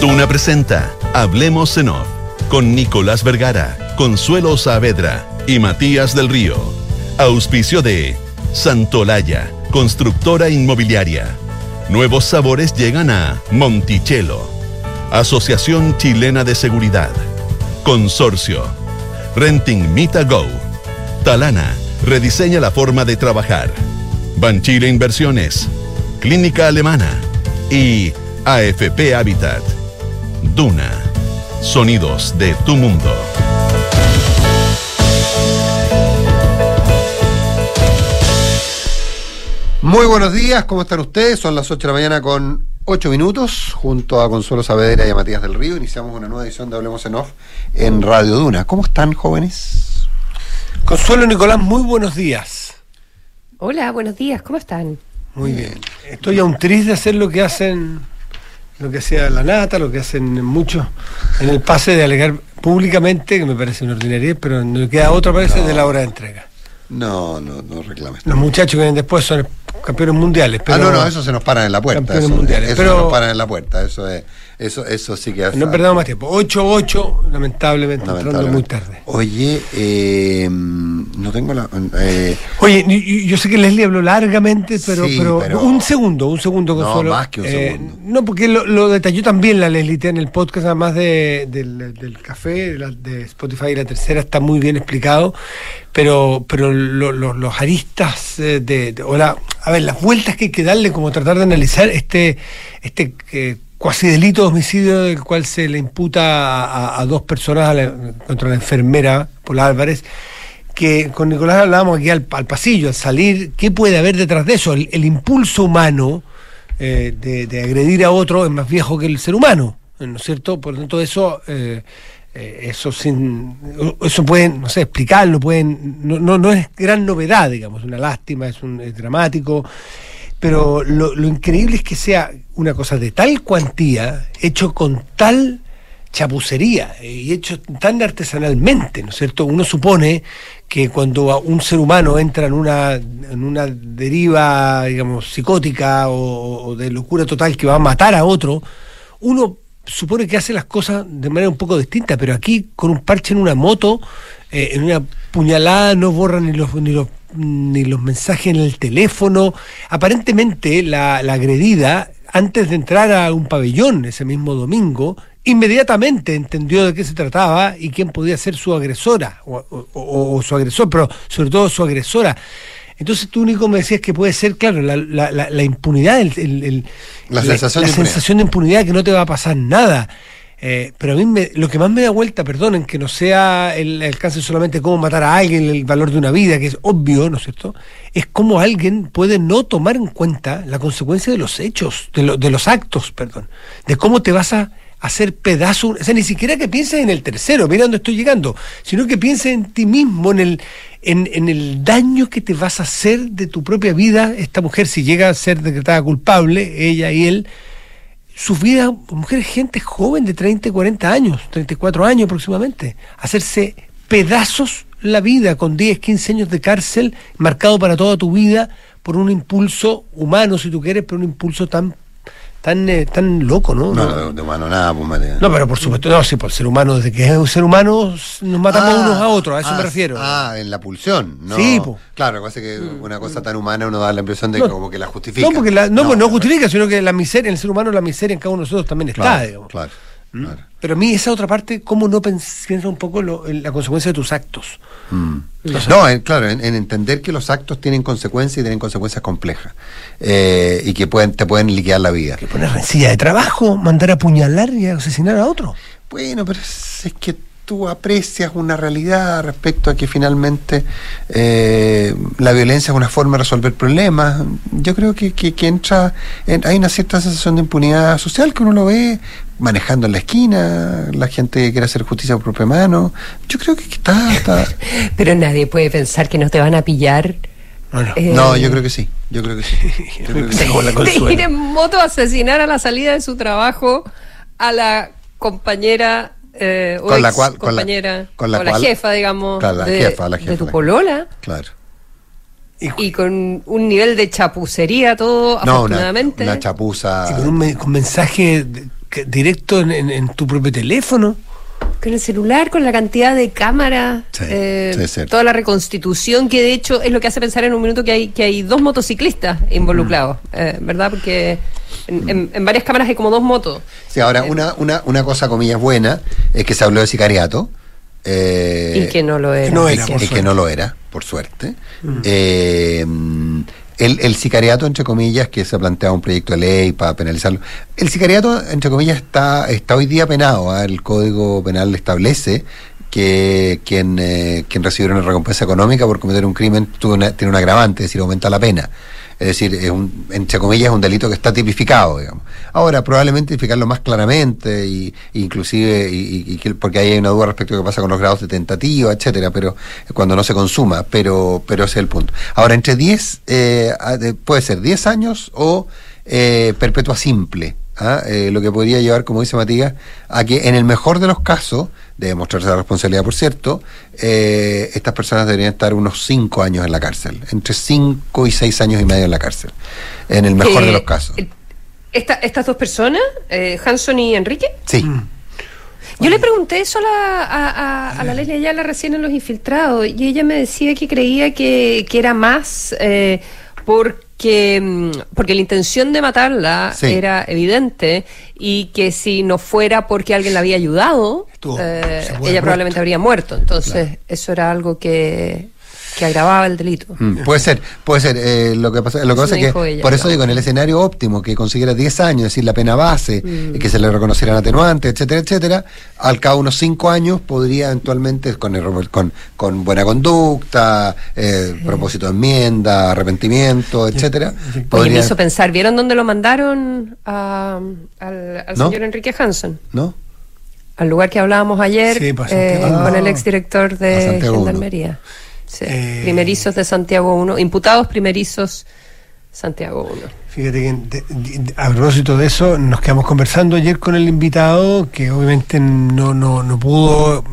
Duna presenta Hablemos en Off con Nicolás Vergara, Consuelo Saavedra y Matías del Río. Auspicio de Santolaya, constructora inmobiliaria. Nuevos sabores llegan a Monticello. Asociación Chilena de Seguridad. Consorcio. Renting Mita Go. Talana. Rediseña la forma de trabajar. Banchile Inversiones. Clínica Alemana. Y AFP Habitat. Duna. Sonidos de tu mundo. Muy buenos días, ¿cómo están ustedes? Son las 8 de la mañana con 8 minutos. Junto a Consuelo Saavedra y a Matías del Río iniciamos una nueva edición de Hablemos en Off en Radio Duna. ¿Cómo están, jóvenes? Consuelo Nicolás, muy buenos días. Hola, buenos días, ¿cómo están? Muy bien. Estoy aún triste de hacer lo que hacen, lo que hacía la nata, lo que hacen muchos en el pase de alegar públicamente, que me parece una ordinaria, pero no queda otra parece de la hora de entrega. No, no, no reclames. Los muchachos que vienen después son campeones mundiales. Pero ah, no, no, eso se nos paran en la puerta. Campeones Eso, mundiales, eso pero- se nos paran en la puerta. Eso es, eso, eso sí que No perdamos más tiempo. 8-8, lamentablemente, entrando muy tarde. Oye, eh, no tengo la. eh, Oye, yo sé que Leslie habló largamente, pero, Sí, pero, pero- un segundo, un segundo, No, Consuelo. más que un Eh, segundo. no, porque lo, lo detalló también la Leslie en el podcast, además de, del, del café, de, la- de Spotify y la tercera, está muy bien explicado, pero, pero lo- lo- los aristas eh, de, de- o la- a ver, las vueltas que hay que darle, como tratar de analizar este, este eh, cuasi delito de homicidio del cual se le imputa a, dos personas a la- contra la enfermera Paula Álvarez que con Nicolás hablábamos aquí al, pasillo, al salir, ¿qué puede haber detrás de eso? El, impulso humano eh, de, de agredir a otro es más viejo que el ser humano, ¿no es cierto? Por lo tanto, eso, eh, eh, eso sin, eso pueden, no sé, explicarlo, pueden, no, no, no es gran novedad, digamos, una lástima, es, un, es dramático, pero lo, increíble es que sea una cosa de tal cuantía, hecho con tal chapucería eh, y hecho tan artesanalmente, ¿no es cierto? Uno supone que cuando un ser humano entra en una, en una deriva, digamos, psicótica o, de locura total que va a matar a otro, uno supone que hace las cosas de manera un poco distinta, pero aquí con un parche en una moto, eh, en una puñalada no borran ni los, ni los ni los mensajes en el teléfono. Aparentemente la, la agredida, antes de entrar a un pabellón ese mismo domingo, inmediatamente entendió de qué se trataba y quién podía ser su agresora o, o- o- o su agresor, pero sobre todo su agresora. Entonces tú único me decías que puede ser, claro, la, la- la- la impunidad, el- el- el- La sensación de impunidad. sensación de impunidad que no te va a pasar nada. Eh, pero a mí me- lo que más me da vuelta, perdonen, que no sea el alcance solamente cómo matar a alguien, el valor de una vida, que es obvio, ¿no es cierto? Es cómo alguien puede no tomar en cuenta la consecuencia de los hechos, de, de los actos, perdón, de cómo te vas a hacer pedazo, o sea, ni siquiera que pienses en el tercero, mira dónde estoy llegando, sino que pienses en ti mismo, en el, en, en el daño que te vas a hacer de tu propia vida, esta mujer, si llega a ser decretada culpable, ella y él, su vida, mujer, gente joven de 30 y 40 años, 34 años aproximadamente, hacerse pedazos la vida con 10, 15 años de cárcel, marcado para toda tu vida por un impulso humano, si tú quieres, pero un impulso tan tan eh, tan loco, ¿no? no, No, no, de mano nada, pues no, pero por supuesto, no, sí, por el ser humano, desde que es un ser humano nos matamos Ah, unos a otros, a eso ah, me refiero. Ah, en la pulsión. No, Sí, po. Claro, pasa que una cosa tan humana uno da la impresión de No, que como que la justifica. No, porque la, no, pues no pero- justifica, sino que la miseria, en el ser humano, la miseria en cada uno de nosotros también está, Claro, digamos. claro, ¿Mm? claro. Pero a mí esa otra parte, ¿cómo no piensa un poco lo- en la consecuencia de tus actos? Mm. Entonces- No, en- claro, en, en entender que los actos tienen consecuencias y tienen consecuencias complejas eh, y que pueden te pueden liquidar la vida. Que poner rencilla de trabajo, mandar a apuñalar y asesinar a otro. Bueno, pero es, es que tú aprecias una realidad respecto a que finalmente eh, la violencia es una forma de resolver problemas. Yo creo que, que, que entra, en- hay una cierta sensación de impunidad social que uno lo ve manejando en la esquina, la gente que quiere hacer justicia por propia mano. Yo creo que está... está- Pero nadie puede pensar que no te van a pillar. Bueno, eh, No, yo creo que sí, yo creo que sí. Yo creo que ir en moto a asesinar a la salida de su trabajo a la compañera eh, o Con la cual- con la- compañera con la o la cual- jefa, digamos, Claro, la de, jefa, la de tu la- polola Claro. y con un nivel de chapucería todo No, una, afortunadamente. una chapuza. Y con un me- con mensaje de- que- directo en, en- en tu propio teléfono. Con el celular, con la cantidad de cámaras, Sí, eh, sí, toda la reconstitución, que de hecho es lo que hace pensar en un minuto que hay, que hay dos motociclistas involucrados, Mm. eh, ¿verdad? Porque en, en- en varias cámaras hay como dos motos. Sí, ahora, una, una, una cosa, comillas, buena es que se habló de sicariato. eh, y que no lo era. no y que- y no lo era, por suerte. Eh, el, el sicariato, entre comillas, que se ha planteado un proyecto de ley para penalizarlo. El sicariato, entre comillas, está, está hoy día penado. ¿ah? El Código Penal establece que quien, eh, quien recibiera una recompensa económica por cometer un crimen tiene un agravante, es decir, aumenta la pena. Es decir, es un, entre comillas, es un delito que está tipificado, digamos. Ahora, probablemente tipificarlo más claramente, y, inclusive, y, y- y que- porque hay una duda respecto a qué pasa con los grados de tentativa, etcétera, pero cuando no se consuma, pero, pero ese es el punto. Ahora, entre 10, eh, puede ser 10 años o eh, perpetua simple. ¿ah? Eh, lo que podría llevar, como dice Matías, a que en el mejor de los casos, de demostrarse la responsabilidad, por cierto, eh, estas personas deberían estar unos 5 años en la cárcel, entre 5 y 6 años y medio en la cárcel, en el mejor de los casos. eh, esta- estas dos personas, eh, Hanson y Enrique, Sí, Yo le pregunté eso a la, a, a- a la Leslie Ayala recién en Los Infiltrados y ella me decía que creía que, que era más eh, porque, mm, porque la intención de matarla Sí. era evidente y que si no fuera porque alguien la había ayudado, Estuvo- eh, ella muerto. probablemente habría muerto. Entonces eso era algo que, que agravaba el delito. Mm, puede ser, puede ser. Eh, lo que pasa, lo que pasa es que, ella, por eso digo, en el escenario óptimo, que consiguiera 10 años, es decir, la pena base, Mm. y que se le reconocieran atenuantes, etcétera, etcétera, al cabo de unos 5 años podría eventualmente, con, error- con, con buena conducta, eh, propósito de enmienda, arrepentimiento, etcétera, Oye, me podría- hizo pensar, ¿vieron dónde lo mandaron a- al, al ¿No? señor Enrique Hanson? ¿no? Al lugar que hablábamos ayer Sí, pues, eh, con el Ah. exdirector de. Gendarmería. Sí, Eh. Primerizos de Santiago 1, imputados primerizos Santiago 1. Fíjate que de- de- a propósito de eso, nos quedamos conversando ayer con el invitado, que obviamente no, no, no pudo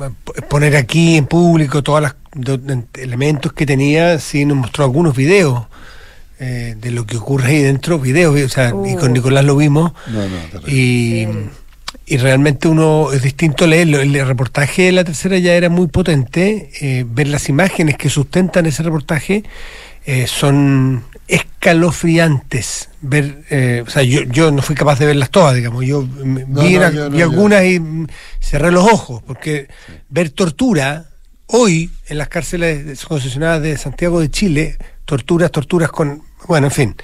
poner aquí en público todos los elementos que tenía, sí nos mostró algunos videos eh, de lo que ocurre ahí dentro, videos, o sea, y con Uh. Nicolás lo vimos. No, no. Y, Sí. Y realmente uno es distinto leerlo. El reportaje de la tercera ya era muy potente. eh, ver las imágenes que sustentan ese reportaje eh, son escalofriantes. Ver, eh, o sea, yo, yo no fui capaz de verlas todas, digamos. Yo No, vi, no, una- yo no, vi yo- algunas y cerré los ojos, porque ver tortura hoy en las cárceles concesionadas de Santiago de Chile, torturas, torturas con, bueno, en fin.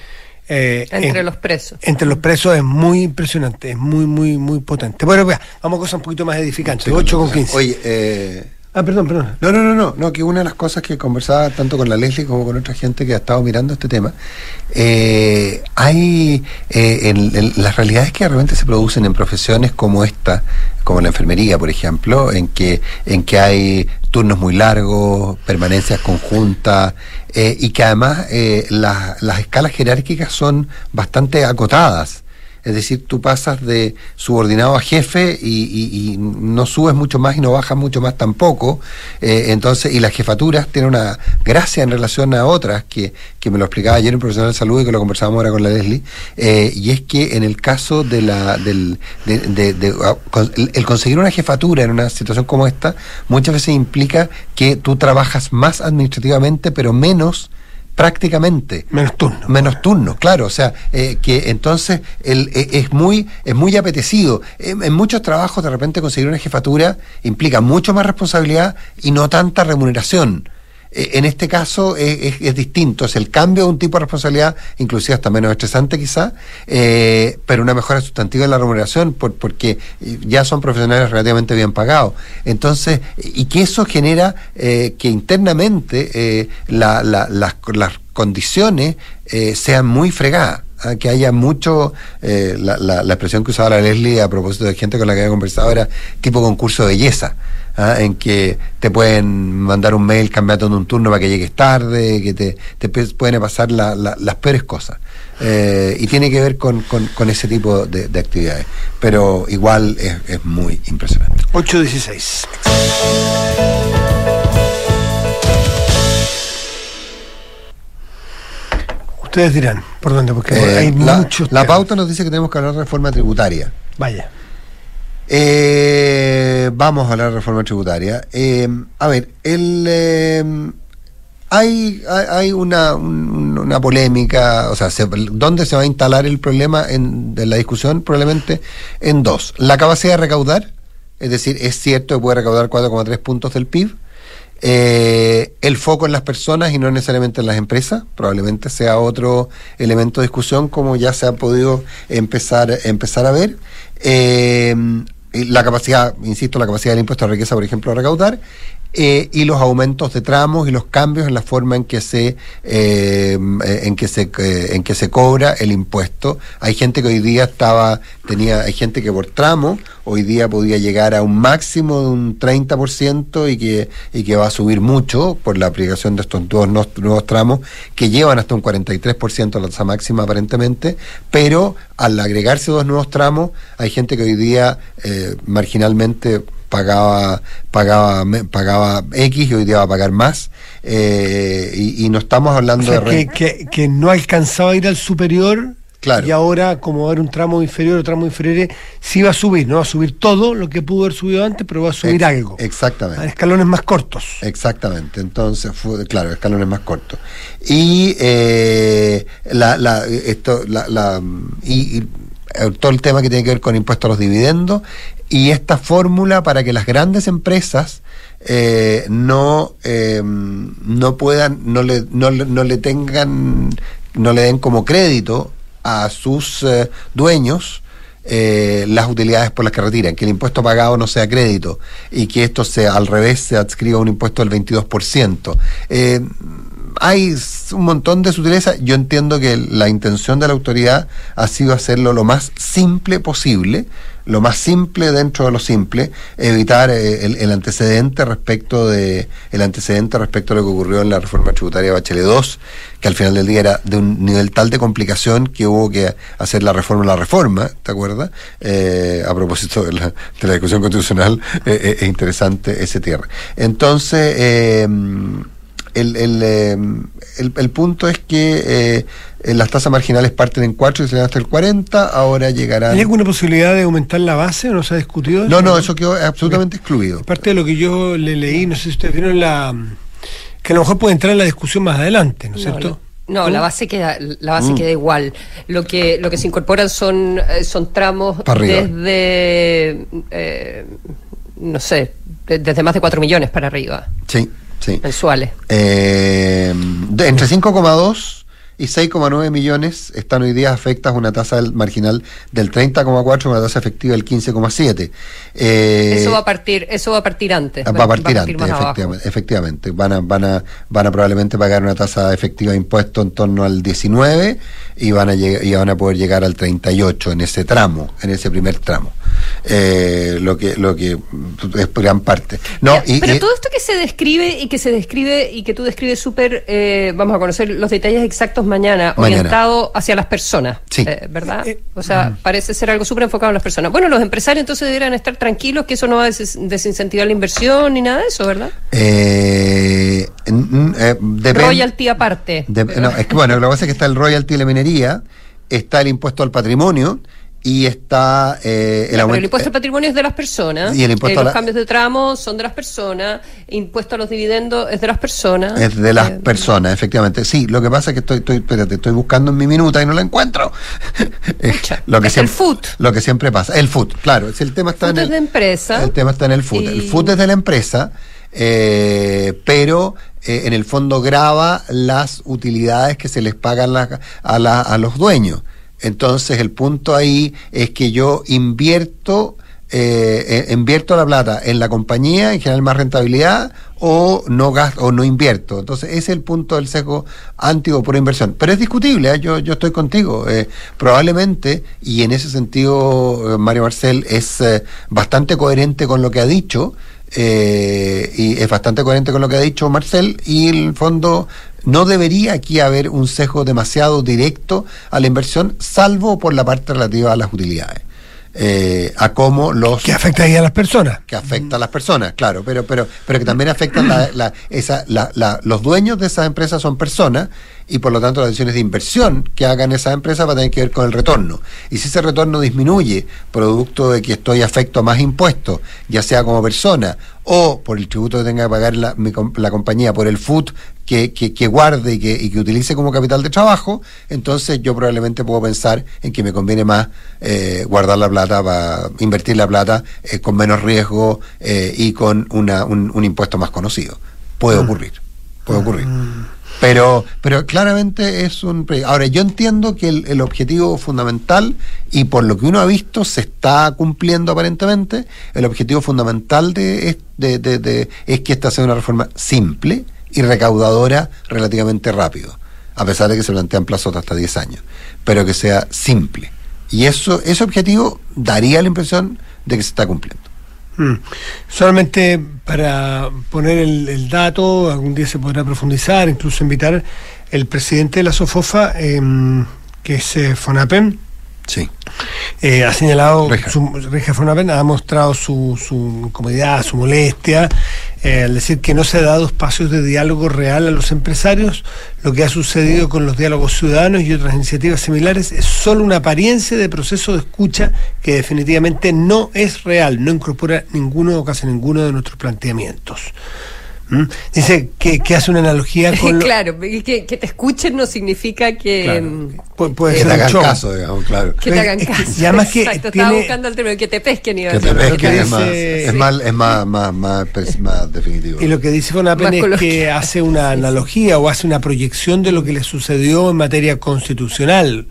Eh, Entre los presos. entre los presos es muy impresionante, es muy, muy, muy potente. Bueno, vea, vamos a cosas un poquito más edificantes. Sí, 8 con no, 15. Oye, eh, ah, perdón, perdón. No, no, no, no, no, que una de las cosas que conversaba tanto con la Leslie como con otra gente que ha estado mirando este tema, eh, hay eh, en, en las realidades que realmente se producen en profesiones como esta, como la enfermería, por ejemplo, en que, en que hay turnos muy largos, permanencias conjuntas, eh, y que además eh, las- las escalas jerárquicas son bastante acotadas. Es decir, tú pasas de subordinado a jefe y, y- no subes mucho más y no bajas mucho más tampoco. Eh, entonces, y las jefaturas tienen una gracia en relación a otras, que, que me lo explicaba ayer un profesional de salud y que lo conversábamos ahora con la Leslie, eh, y es que en el caso de la del de, de- ah, el conseguir una jefatura en una situación como esta, muchas veces implica que tú trabajas más administrativamente, pero menos prácticamente Menos turno. menos turnos, claro, o sea, eh, que entonces el, eh, es muy es muy apetecido. En, en muchos trabajos de repente conseguir una jefatura implica mucho más responsabilidad y no tanta remuneración. Eh, en este caso es, es- es distinto, es el cambio de un tipo de responsabilidad, inclusive hasta menos estresante quizá, eh, pero una mejora sustantiva en la remuneración por- porque eh, ya son profesionales relativamente bien pagados. Entonces, y que eso genera eh, que internamente eh, la- la- las, las condiciones eh, sean muy fregadas. ah, Que haya mucho, eh, la, la- la expresión que usaba la Leslie a propósito de gente con la que había conversado era tipo concurso de belleza, ah, en que te pueden mandar un mail cambiando un turno para que llegues tarde, que te, pueden pasar la- la- las peores cosas. Eh, y tiene que ver con, con- con ese tipo de, de actividades. Pero igual es, es muy impresionante. 8-16. Ustedes dirán, ¿por dónde? Porque Eh, hay la, muchos. la pauta nos dice que tenemos que hablar de reforma tributaria. Vaya. Eh, vamos a la reforma tributaria. Eh, a ver, el, eh, hay, hay, una, un- una polémica, o sea, se- ¿dónde se va a instalar el problema en, de la discusión? Probablemente en dos. La capacidad de recaudar, es decir, es cierto que puede recaudar 4,3 puntos del PIB. Eh, el foco en las personas y no necesariamente en las empresas, probablemente sea otro elemento de discusión como ya se ha podido empezar, empezar a ver. Eh, la capacidad, insisto, la capacidad del impuesto a riqueza, por ejemplo, a recaudar, eh, y los aumentos de tramos y los cambios en la forma en que se eh, en que se eh, en que se cobra el impuesto. Hay gente que hoy día estaba tenía hay gente que por tramo hoy día podía llegar a un máximo de un 30% y que y que va a subir mucho por la aplicación de estos dos nuevos tramos que llevan hasta un 43% la tasa máxima aparentemente, pero al agregarse dos nuevos tramos hay gente que hoy día eh, marginalmente pagaba pagaba pagaba X y hoy día va a pagar más eh, y, y no estamos O hablando sea, de que, que, que no alcanzaba a ir al superior Claro. y ahora, como va a haber un tramo inferior o tramo inferiores, sí va a subir, no va a subir todo lo que pudo haber subido antes, pero va a subir Ex- algo. exactamente A escalones más cortos. Exactamente, entonces fue, claro, escalones más cortos. Y eh, la, la, esto, la, la- y, y, eh, todo el tema que tiene que ver con impuestos a los dividendos y esta fórmula para que las grandes empresas eh, no, eh, no puedan, no le, no, no le tengan, no le den como crédito a sus eh, dueños eh, las utilidades por las que retiran, que el impuesto pagado no sea crédito y que esto sea al revés, se adscriba un impuesto del 22%. Eh, hay un montón de sutilezas. Yo entiendo que la intención de la autoridad ha sido hacerlo lo más simple posible, lo más simple dentro de lo simple, evitar eh, el, el antecedente respecto de el antecedente respecto a lo que ocurrió en la reforma tributaria de Bachelet 2, que al final del día era de un nivel tal de complicación que hubo que hacer la reforma la reforma, ¿te acuerdas? Eh, a propósito de la, de la discusión constitucional, eh, eh, es interesante ese tierra. Entonces, el, el, eh, el, el punto es que eh, eh, las tasas marginales parten en 4 y se dan hasta el 40, ahora llegarán... ¿Hay alguna posibilidad de aumentar la base o no se ha discutido? No, no, eso quedó absolutamente excluido. Parte de lo que yo le leí, no sé si ustedes vieron la. que a lo mejor puede entrar en la discusión más adelante, ¿no es No, cierto? No, la base queda, la base Mm. queda igual. Lo que, lo que se incorporan son, eh, son tramos desde, eh, no sé, de- desde más de 4 millones para arriba, Sí, sí. mensuales. Eh, entre 5,2 y 6,9 millones están hoy día afectas a una tasa del- marginal del 30,4 y una tasa efectiva del 15,7. Eh, eso va a partir, eso va a partir antes. Va a partir antes, efectivamente, efectivamente. Van a, van a, van a probablemente pagar una tasa efectiva de impuesto en torno al 19 y van a y van a poder llegar al 38 en ese tramo, en ese primer tramo. Eh, lo que, lo que es gran parte. No, y, pero y- todo esto que se describe y que se describe y que tú describes súper, eh, vamos a conocer los detalles exactos mañana, Mañana. orientado hacia las personas, Sí. eh, ¿verdad? Eh, O sea, parece ser algo súper enfocado en las personas. Bueno, los empresarios entonces deberían estar tranquilos que eso no va a des- desincentivar la inversión ni nada de eso, ¿verdad? eh, n- eh, Royalty aparte. de- no, es que bueno, lo que pasa es que está el royalty de la minería, está el impuesto al patrimonio y está eh, el Pero aumento. el impuesto al patrimonio es de las personas. Y el impuesto eh, a los cambios de tramo son de las personas. Impuesto a los dividendos es de las personas. Es de las Eh, personas, efectivamente. Sí, lo que pasa es que estoy, estoy, espérate, estoy buscando en mi minuta y no la encuentro. Eh, lo que es el siempre, food. Lo que siempre pasa. El food, claro. Si el tema está Food en es el, de empresa. El tema está en el food. Y- El food es de la empresa, eh, pero eh, en el fondo graba las utilidades que se les pagan la- a, la- a los dueños. Entonces el punto ahí es que yo invierto eh, eh, invierto la plata en la compañía y generar más rentabilidad o no gasto o no invierto. Entonces ese es el punto del sesgo anti o por inversión. Pero es discutible, ¿eh? yo, yo estoy contigo. Eh, probablemente, y en ese sentido Mario Marcel es bastante coherente con lo que ha dicho, y es bastante coherente con lo que ha dicho Marcel, y en el fondo no debería aquí haber un sesgo demasiado directo a la inversión, salvo por la parte relativa a las utilidades. eh, a cómo los que afecta ahí a las personas que afecta a las personas, claro, pero pero pero que también afectan la, la- esa, la- los dueños de esas empresas son personas y por lo tanto las decisiones de inversión que hagan esas empresas va a tener que ver con el retorno. Y si ese retorno disminuye producto de que estoy afecto a más impuestos, ya sea como persona o por el tributo que tenga que pagar la, mi la compañía, por el food que, que, que guarde y que, y que utilice como capital de trabajo, entonces yo probablemente puedo pensar en que me conviene más eh, guardar la plata, para invertir la plata eh, con menos riesgo eh, y con una, un, un impuesto más conocido. Puede ocurrir, puede ocurrir. Pero, pero claramente es un... Ahora, yo entiendo que el, el objetivo fundamental, y por lo que uno ha visto, se está cumpliendo aparentemente, el objetivo fundamental de, de, de- de- es que esta sea una reforma simple y recaudadora relativamente rápido, a pesar de que se plantean plazos hasta 10 años, pero que sea simple. Y eso, ese objetivo daría la impresión de que se está cumpliendo. Mm. Solamente para poner el, dato, algún día se podrá profundizar, incluso invitar el presidente de la SOFOFA, em, que es eh, Fonapen, Sí. eh, ha señalado, Reja. su, Reja ha mostrado su, su incomodidad, su molestia, eh, al decir que no se ha dado espacios de diálogo real a los empresarios. Lo que ha sucedido con los diálogos ciudadanos y otras iniciativas similares es solo una apariencia de proceso de escucha que definitivamente no es real, no incorpora ninguno o casi ninguno de nuestros planteamientos. ¿Mm? Dice que, que hace una analogía con... lo- claro, que, que te escuchen no significa que, Claro, mm, pu- puede Que ser te hagan show. caso, digamos, claro. que te hagan caso. y además que Exacto, tiene- estaba buscando el término, que te pesquen y Que te Lo que pesquen es, dice- más, es, Sí. más, es más, más, más, definitivo. Y lo que dice Fonapen Más es que hace una analogía o hace una proyección de lo que le sucedió en materia constitucional,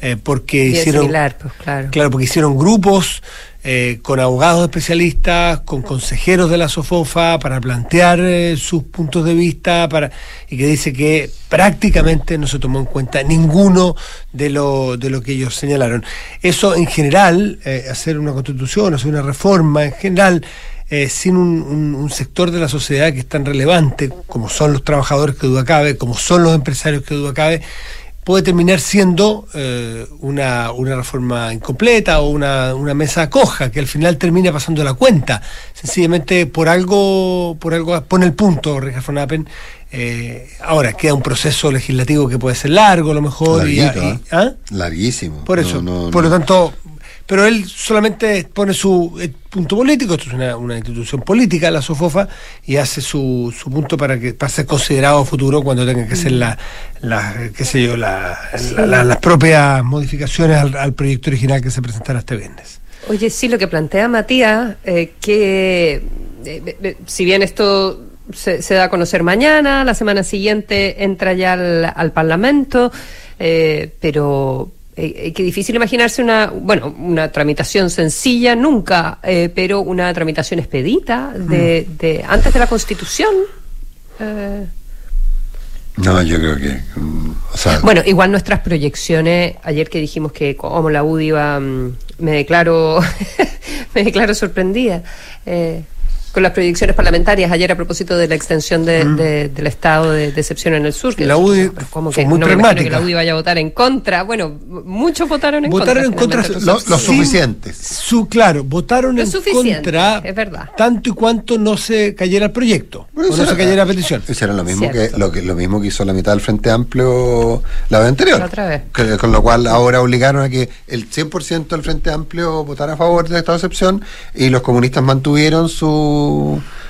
eh, porque Bien hicieron, similar, pues claro. claro, porque hicieron grupos eh, con abogados especialistas, con consejeros de la SOFOFA para plantear eh, sus puntos de vista, para y que dice que prácticamente no se tomó en cuenta ninguno de lo, de lo que ellos señalaron. Eso en general, eh, hacer una constitución, hacer una reforma en general, sin un, un- un sector de la sociedad que es tan relevante como son los trabajadores que duda cabe, como son los empresarios que duda cabe, puede terminar siendo eh, una, una reforma incompleta o una, una mesa coja que al final termina pasando la cuenta. Sencillamente por algo, por algo pone el punto, Richard von Appen. Eh, ahora queda un proceso legislativo que puede ser largo a lo mejor. y- ¿eh? ¿ah? Larguísimo. Por No, eso, no, por no. lo tanto, pero él solamente pone su eh, punto político, esto es una, una institución política, la SOFOFA, y hace su, su punto para que para ser considerado futuro cuando tenga que hacer la, la qué sé yo, la, la- la- las propias modificaciones al, al proyecto original que se presentará este viernes. Oye, sí, lo que plantea Matías, eh, que eh, si bien esto se, se da a conocer mañana, la semana siguiente entra ya al, al Parlamento, eh, pero eh, qué difícil imaginarse una, bueno, una tramitación sencilla, nunca, eh, pero una tramitación expedita de, de antes de la Constitución. Eh, No, yo creo que. mm, o sea, Bueno, igual nuestras proyecciones, ayer que dijimos que como la UDI iba, mm, me declaro, me declaro sorprendida eh, con las proyecciones parlamentarias ayer a propósito de la extensión de- de- del estado de, de excepción en el sur. que La UDI como fue que muy no que la UDI vaya a votar en contra. Bueno, muchos votaron en Votaron en contra. contra. Lo- los sin- suficientes. Su, claro, votaron Lo en suficiente, contra es verdad. tanto y cuanto no se cayera el proyecto, Bueno, o no se cayera la petición. Hicieron lo mismo que lo que lo mismo que hizo la mitad del Frente Amplio la vez anterior. La otra vez. Que- con lo cual ahora obligaron a que el 100% del Frente Amplio votara a favor del estado de excepción y los comunistas mantuvieron su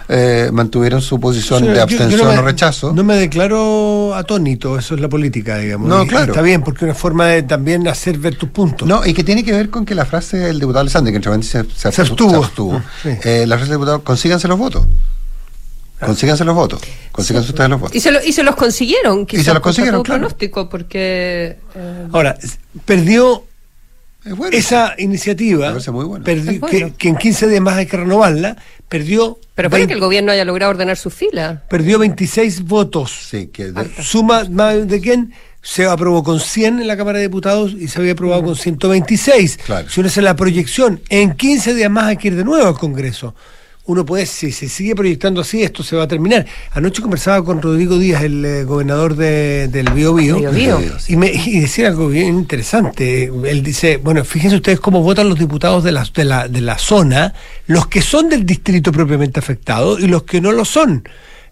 eh, mantuvieron su posición de yo- yo abstención no me- o rechazo. No me declaro atónito, eso es la política, digamos. No, Y- y claro. Está bien, porque es una forma de también hacer ver tus puntos. No, y que tiene que ver con que la frase del diputado Alessandri, que entre se, se Se abstu- abstuvo. se abstuvo, Sí. eh, la frase del diputado, consíganse los votos. Consíganse los votos. Consíganse ustedes los votos. Y se, lo- y se los consiguieron, quizás se los consiguieron, claro. pronóstico, porque... eh, Ahora, perdió Es bueno. esa iniciativa, Me parece muy bueno. perdi- Es bueno. que, que en 15 días más hay que renovarla, perdió, pero 20 que el gobierno haya logrado ordenar su fila. perdió 26 votos. Sí, que de- Suma más de quién se aprobó con 100 en la Cámara de Diputados y se había aprobado con 126. Claro. Si uno hace la proyección, en 15 días más hay que ir de nuevo al Congreso. Uno puede, si se sigue proyectando así, esto se va a terminar. Anoche conversaba con Rodrigo Díaz, el eh, gobernador de, del Bío Bío, y, me, y decía algo bien interesante. Él dice, bueno, fíjense ustedes cómo votan los diputados de la, de la, de la zona, los que son del distrito propiamente afectado y los que no lo son.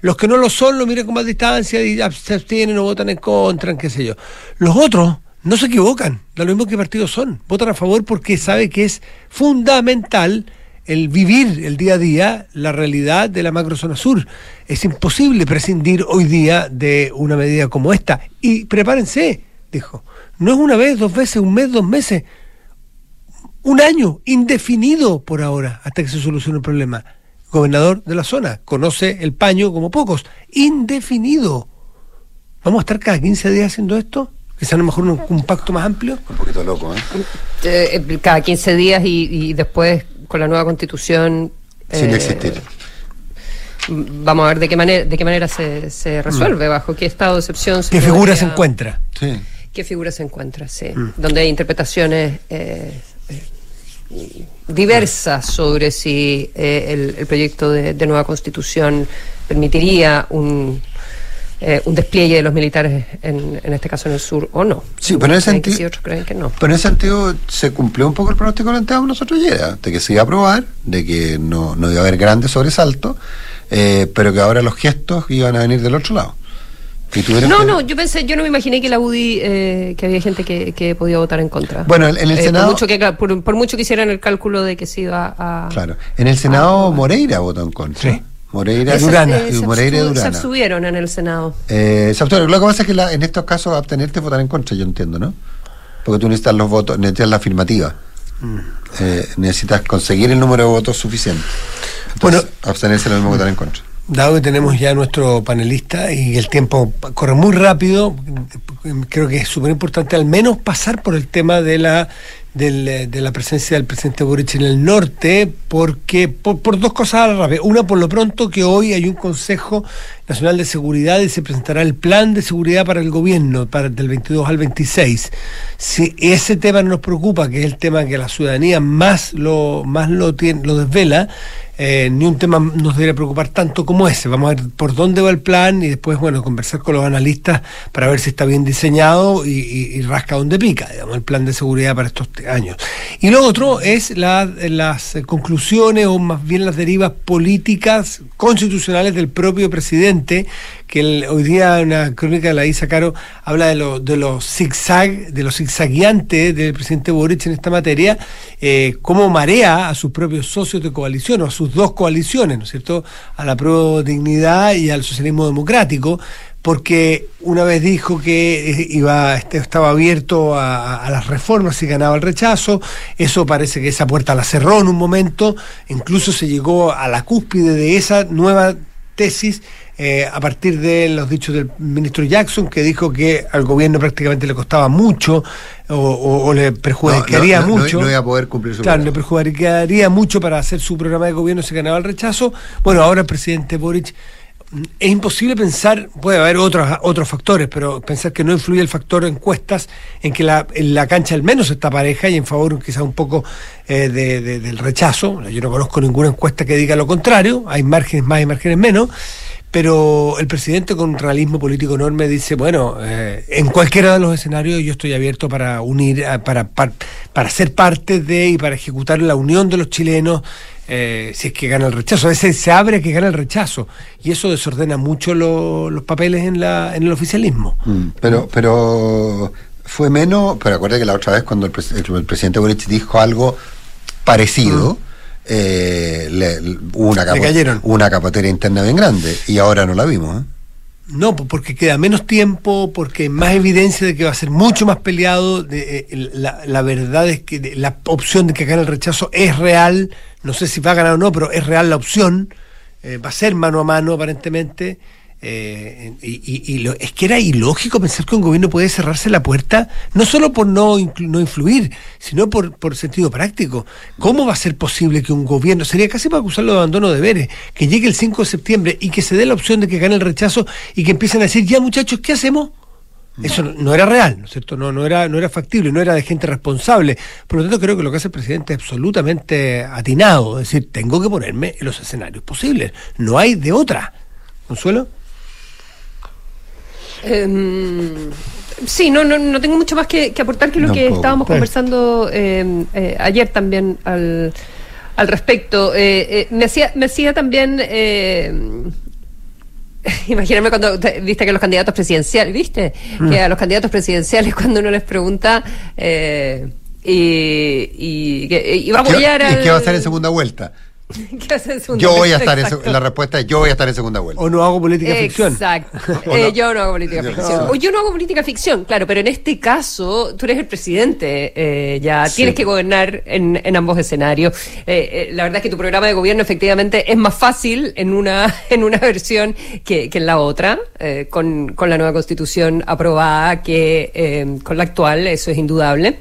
Los que no lo son lo miran con más distancia y se abstienen o votan en contra, qué sé yo. Los otros no se equivocan, da lo mismo que partidos son. Votan a favor porque sabe que es fundamental el vivir el día a día la realidad de la macrozona sur. Es imposible prescindir hoy día de una medida como esta. Y prepárense, dijo. No es una vez, dos veces, un mes, dos meses. Un año, indefinido por ahora, hasta que se solucione el problema gobernador de la zona, conoce el paño como pocos, indefinido. ¿Vamos a estar cada 15 días haciendo esto? Quizá a lo mejor un, pacto más amplio. Un poquito loco, ¿eh? eh, eh cada 15 días y, después con la nueva constitución. Sin eh, existir. Vamos a ver de qué manera, de qué manera se, se resuelve, mm. bajo qué estado de excepción ¿Qué figura se encuentra? Sí. ¿Qué figura se encuentra? Sí. Mm. Donde hay interpretaciones diversas sobre si eh, el, proyecto de, nueva constitución permitiría un, eh, un despliegue de los militares, en, en, este caso en el sur, o no. Sí, pero en ese sentido. otros creen que no. Pero en ese sentido se cumplió un poco el pronóstico que planteábamos nosotros ayer, de que se iba a aprobar, de que no, no iba a haber grandes sobresaltos, eh, pero que ahora los gestos iban a venir del otro lado. No, no, yo pensé, yo no me imaginé que la UDI, eh, que había gente que, que, podía votar en contra. Bueno, en el eh, Senado. Por mucho, que, por, mucho que hicieran el cálculo de que se iba a. Claro, en el Senado Moreira votó en contra. Sí. Moreira, Durana, Moreira y Durana. Se abstuvieron en el Senado. Eh, se abstuvieron. Lo que pasa es que en estos casos abstenerte es votar en contra, yo entiendo, ¿no? Porque tú necesitas los votos, necesitas la afirmativa. Mm. Eh, necesitas conseguir el número de votos suficiente. bueno, abstenerse es lo mismo que votar en contra dado que tenemos ya nuestro panelista y el tiempo corre muy rápido, creo que es súper importante al menos pasar por el tema de la de la presencia del presidente Boric en el norte, porque por, dos cosas a la vez. Una, por lo pronto, que hoy hay un Consejo Nacional de Seguridad y se presentará el plan de seguridad para el gobierno para del 22 al 26. Si ese tema no nos preocupa, que es el tema que la ciudadanía más lo más lo tiene, lo desvela, eh, ni un tema nos debería preocupar tanto como ese. Vamos a ver por dónde va el plan y después, bueno, conversar con los analistas para ver si está bien diseñado y, rasca donde pica, digamos, el plan de seguridad para estos años. Y lo otro es las conclusiones o más bien las derivas políticas constitucionales del propio presidente que hoy día una crónica de la Isa Caro habla de, lo, de los zigzag, de los zigzagueantes del presidente Boric en esta materia, eh, cómo marea a sus propios socios de coalición, o a sus dos coaliciones, ¿no es cierto?, a la Pro Dignidad y al socialismo democrático, porque una vez dijo que eh, iba este, estaba abierto a, a, las reformas y ganaba el rechazo, eso parece que esa puerta la cerró en un momento, incluso se llegó a la cúspide de esa nueva tesis eh, a partir de los dichos del ministro Jackson, que dijo que al gobierno prácticamente le costaba mucho o, le perjudicaría mucho. No, iba a poder cumplir su Claro, le perjudicaría mucho para hacer su programa de gobierno si ganaba el rechazo. Bueno, ahora el presidente Boric mm, es imposible pensar, puede haber otros, otros factores, pero pensar que no influye el factor encuestas en que la, en la cancha al menos está pareja y en favor quizá un poco eh, del rechazo. Yo no conozco ninguna encuesta que diga lo contrario, hay márgenes más y márgenes menos pero el presidente con un realismo político enorme dice, bueno, eh, en cualquiera de los escenarios yo estoy abierto para unir, para, para, ser parte de y para ejecutar la unión de los chilenos eh, si es que gana el rechazo. A veces se abre que gana el rechazo y eso desordena mucho los papeles en, la, en el oficialismo. Mm, pero, pero fue menos, pero acuérdate que la otra vez cuando el, presidente Boric dijo algo parecido, mm eh, le, una, una capatería interna bien grande y ahora no la vimos. ¿eh? No, porque queda menos tiempo, porque hay más evidencia de que va a ser mucho más peleado. De, eh, la, verdad es que la opción de que gane el rechazo es real. No sé si va a ganar o no, pero es real la opción. Eh, va a ser mano a mano aparentemente. Eh, y, es que era ilógico pensar que un gobierno puede cerrarse la puerta, no solo por no, no influir, sino por, por sentido práctico. ¿Cómo va a ser posible que un gobierno, sería casi para acusarlo de abandono de deberes, que llegue el 5 de septiembre y que se dé la opción de que gane el rechazo y que empiecen a decir, ya muchachos, ¿qué hacemos? Eso no, era real, ¿no es cierto? No, no, era, no era factible, no era de gente responsable. Por lo tanto, creo que lo que hace el presidente es absolutamente atinado. Es decir, tengo que ponerme en los escenarios posibles. No hay de otra. ¿Consuelo? Em, sí, no, no, no tengo mucho más que, aportar que lo que estábamos conversando em, eh, ayer también al, al respecto. Eh, eh, me, hacía, me hacía también em, Imagíname cuando viste que los candidatos presidenciales, viste que a los candidatos presidenciales cuando uno les pregunta eh, y, y, va a apoyar ¿Y qué va a hacer en segunda vuelta? yo voy a estar en, la respuesta es yo voy a estar en segunda vuelta. O no hago política ficción. Exacto. Eh, yo no hago política ficción. O yo no hago política ficción, claro, pero en este caso tú eres el presidente, eh, ya tienes que gobernar en, en ambos escenarios. Eh, la verdad es que tu programa de gobierno efectivamente es más fácil en una, en una versión que, que en la otra, con, con la nueva constitución aprobada que con la actual, eso es indudable.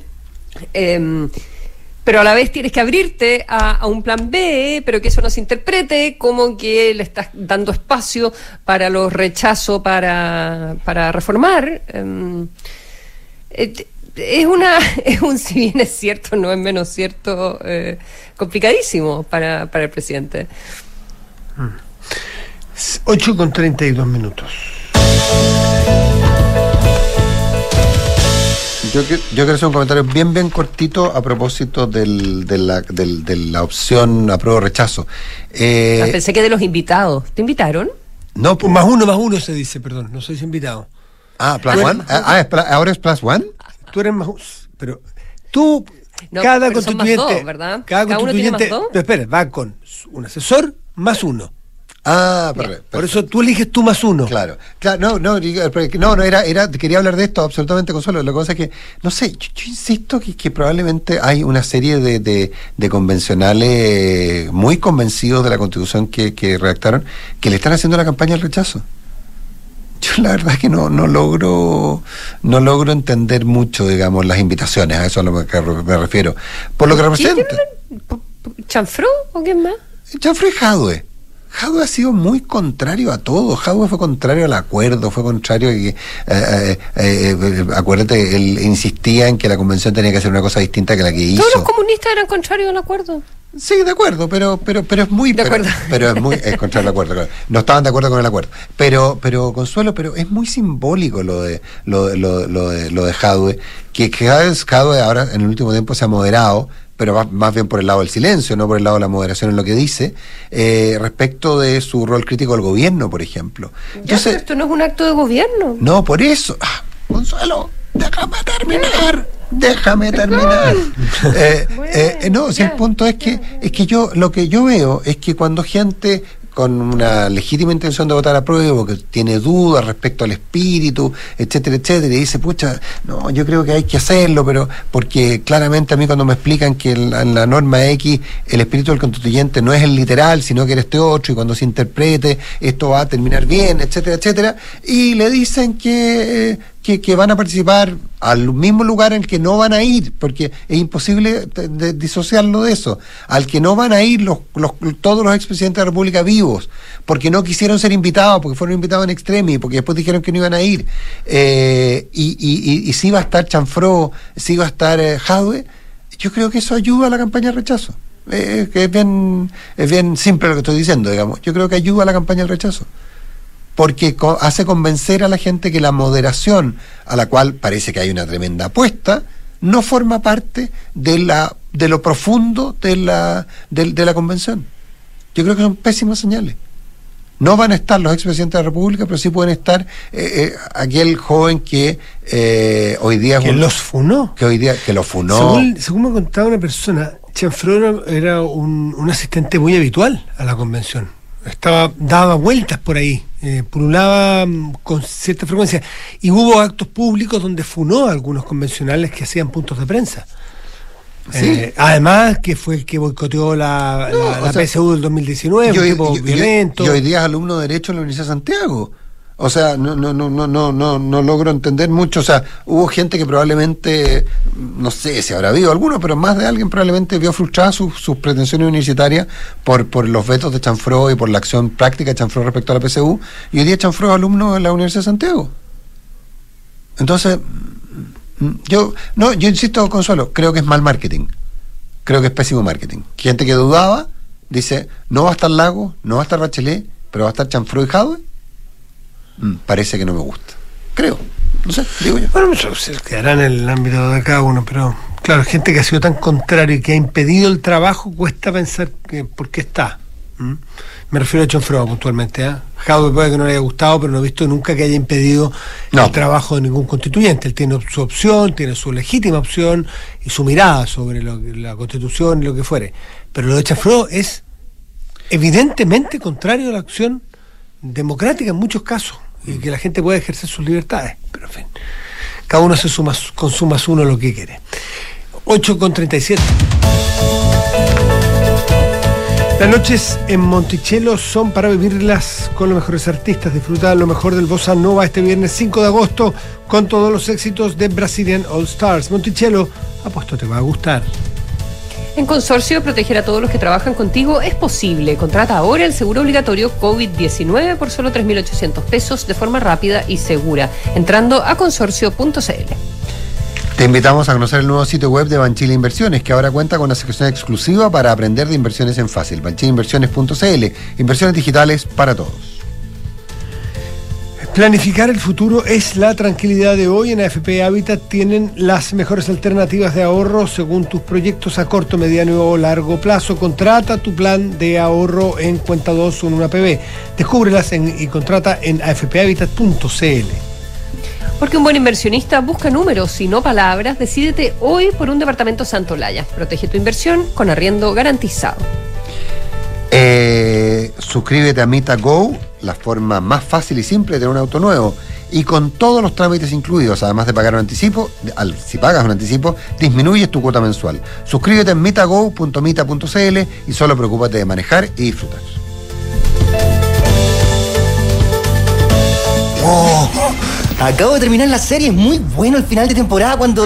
Pero a la vez tienes que abrirte a, un plan B, pero que eso no se interprete como que le estás dando espacio para los rechazos para, para reformar. Em, es una es un si bien es cierto no es menos cierto eh, complicadísimo para, para el presidente. 8 con 32 minutos Yo, yo quiero hacer un comentario bien, bien cortito a propósito del, de, la, del, de la opción apruebo rechazo. Eh, ah, pensé que de los invitados. ¿Te invitaron? No, pues, más uno, más uno se dice, perdón, no sois invitado. Ah, plus one. Ah, ahora es plus one. Tú eres más. Pero tú, cada constituyente. ¿verdad? Cada, constituyente. espera, va con un asesor más uno. Ah, perfecto. Por eso tú eliges tú más uno. Claro. claro no, no, no, no, era, era, quería hablar de esto absolutamente Consuelo. Lo que pasa es que, no sé, yo, insisto que, probablemente hay una serie de, de, convencionales muy convencidos de la constitución que, que redactaron que le están haciendo la campaña al rechazo. Yo la verdad es que no, no logro no logro entender mucho, digamos, las invitaciones, a eso a lo que me refiero. Por lo que representa. ¿Chanfrú o qué más? Chanfrú y Jadwe. Jadwe ha sido muy contrario a todo. Jadwe fue contrario al acuerdo, fue contrario a que, eh, eh, eh, acuérdate, él insistía en que la convención tenía que hacer una cosa distinta que la que hizo. Todos los comunistas eran contrarios al acuerdo. Sí, de acuerdo, pero pero pero es muy de acuerdo. Pero, es muy es contra el acuerdo, claro. No estaban de acuerdo con el acuerdo. Pero pero Consuelo, pero es muy simbólico lo de lo, lo, lo de lo de Jadwe, que Jadwe ahora en el último tiempo se ha moderado, pero más, bien por el lado del silencio, no por el lado de la moderación en lo que dice, eh, respecto de su rol crítico del gobierno, por ejemplo. Entonces, esto no es un acto de gobierno. No, por eso. Ah, Consuelo, déjame terminar. Déjame terminar. Eh, eh, no, si el punto es que es que yo lo que yo veo es que cuando gente con una legítima intención de votar a prueba, que tiene dudas respecto al espíritu, etcétera, etcétera, y dice, pucha, no, yo creo que hay que hacerlo, pero porque claramente a mí cuando me explican que en la, norma X el espíritu del constituyente no es el literal, sino que era este otro, y cuando se interprete esto va a terminar bien, etcétera, etcétera, y le dicen que que, van a participar al mismo lugar el que no van a ir, porque es imposible disociarlo de eso, al que no van a ir los, todos los expresidentes de la República vivos, porque no quisieron ser invitados, porque fueron invitados en extremi, porque después dijeron que no iban a ir, eh, y, y, y, si va a estar Chanfro, si va a estar eh, Jadwe, yo creo que eso ayuda a la campaña de rechazo. Eh, que es bien, es bien simple lo que estoy diciendo, digamos. Yo creo que ayuda a la campaña de rechazo porque hace convencer a la gente que la moderación, a la cual parece que hay una tremenda apuesta, no forma parte de, la, de lo profundo de la, de, la convención. Yo creo que son pésimas señales. No van a estar los expresidentes de la República, pero sí pueden estar eh, eh, aquel joven que eh, hoy día... Que los funó. Que hoy día, que lo funó. Según, me contaba una persona, Chanfro era un, un asistente muy habitual a la convención estaba daba vueltas por ahí, eh, pululaba mm, con cierta frecuencia y hubo actos públicos donde funó a algunos convencionales que hacían puntos de prensa. Eh, además que fue el que boicoteó la, PSU del 2019, un tipo violento. Y hoy día es alumno de Derecho en la Universidad de Santiago. O sea, no, no, no, no, no, no, logro entender mucho. O sea, hubo gente que probablemente, no sé si habrá habido alguno, pero más de alguien probablemente vio frustradas sus, pretensiones universitarias por, por los vetos de Chanfro y por la acción práctica de Chanfro respecto a la PSU. Y hoy día Chanfro es alumno de la Universidad de Santiago. Entonces, mm, yo, no, yo insisto, Consuelo, creo que es mal marketing. Creo que es pésimo marketing. Gente que dudaba dice, no va a estar Lago, no va a estar Bachelet, pero va a estar Chanfro y Jadwe. Mm, parece que no me gusta. Creo. No sé, digo yo. Bueno, se quedará en el ámbito de cada uno, pero claro, gente que ha sido tan contrario y que ha impedido el trabajo, cuesta pensar que por qué está. Me refiero a Chanfro puntualmente. ¿eh? Puede que no le haya gustado, pero no he visto nunca que haya impedido No. el trabajo de ningún constituyente. Él tiene su opción, tiene su legítima opción y su mirada sobre lo la constitución y lo que fuere. Pero lo de Chanfro es evidentemente contrario a la acción democrática en muchos casos y que la gente pueda ejercer sus libertades. Pero en fin, cada uno se suma, consuma uno lo que quiere. 8 con 37. Las noches en Monticello son para vivirlas con los mejores artistas. Disfrutar lo mejor del Bossa Nova este viernes 5 de agosto con todos los éxitos de Brazilian All Stars. Monticello, apuesto te va a gustar. En Consorcio, proteger a todos los que trabajan contigo es posible. Contrata ahora el seguro obligatorio COVID-19 por solo 3.800 pesos de forma rápida y segura, entrando a consorcio.cl. Te invitamos a conocer el nuevo sitio web de Banchile Inversiones, que ahora cuenta con una sección exclusiva para aprender de inversiones en fácil. Banchileinversiones.cl, inversiones digitales para todos. Planificar el futuro es la tranquilidad de hoy. En AFP Habitat tienen las mejores alternativas de ahorro según tus proyectos a corto, mediano o largo plazo. Contrata tu plan de ahorro en Cuenta 2 o en una PB. Descúbrelas en- y contrata en afphabitat.cl. Porque un buen inversionista busca números y no palabras, decídete hoy por un departamento Santolaya. Protege tu inversión con arriendo garantizado. Eh, suscríbete a MitaGo, la forma más fácil y simple de tener un auto nuevo. Y con todos los trámites incluidos, además de pagar un anticipo, si pagas un anticipo, disminuyes tu cuota mensual. Suscríbete en mitago.mita.cl y solo preocúpate de manejar y disfrutar. Oh, acabo de terminar la serie. Es muy bueno el final de temporada cuando.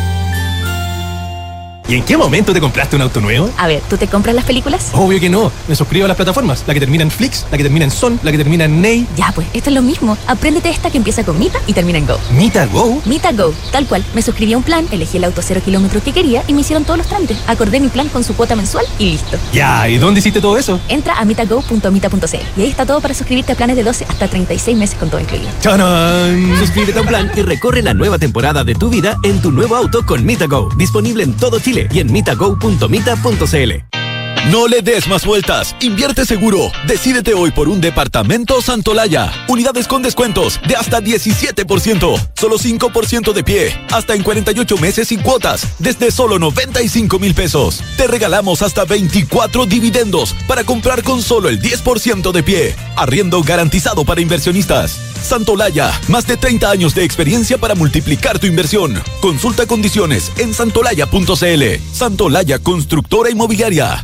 ¿Y en qué momento te compraste un auto nuevo? A ver, ¿tú te compras las películas? Obvio que no. Me suscribo a las plataformas. La que termina en Flix, la que termina en Son, la que termina en Ney. Ya, pues, esto es lo mismo. Apréndete esta que empieza con Mita y termina en Go. Mita Go. Mita Go, tal cual. Me suscribí a un plan, elegí el auto cero kilómetros que quería y me hicieron todos los trámites. Acordé mi plan con su cuota mensual y listo. Ya, ¿y dónde hiciste todo eso? Entra a mitago.mita.cl y ahí está todo para suscribirte a planes de 12 hasta 36 meses con todo incluido. ¡Chanán! Suscríbete a un plan y recorre la nueva temporada de tu vida en tu nuevo auto con MitaGo. Disponible en todo Chile y en mitago.mita.cl. No le des más vueltas. Invierte seguro. Decídete hoy por un departamento Santolaya. Unidades con descuentos de hasta 17%. Solo 5% de pie. Hasta en 48 meses sin cuotas. Desde solo 95 mil pesos. Te regalamos hasta 24 dividendos para comprar con solo el 10% de pie. Arriendo garantizado para inversionistas. Santolaya, más de 30 años de experiencia para multiplicar tu inversión. Consulta condiciones en santolaya.cl. Santolaya Constructora Inmobiliaria.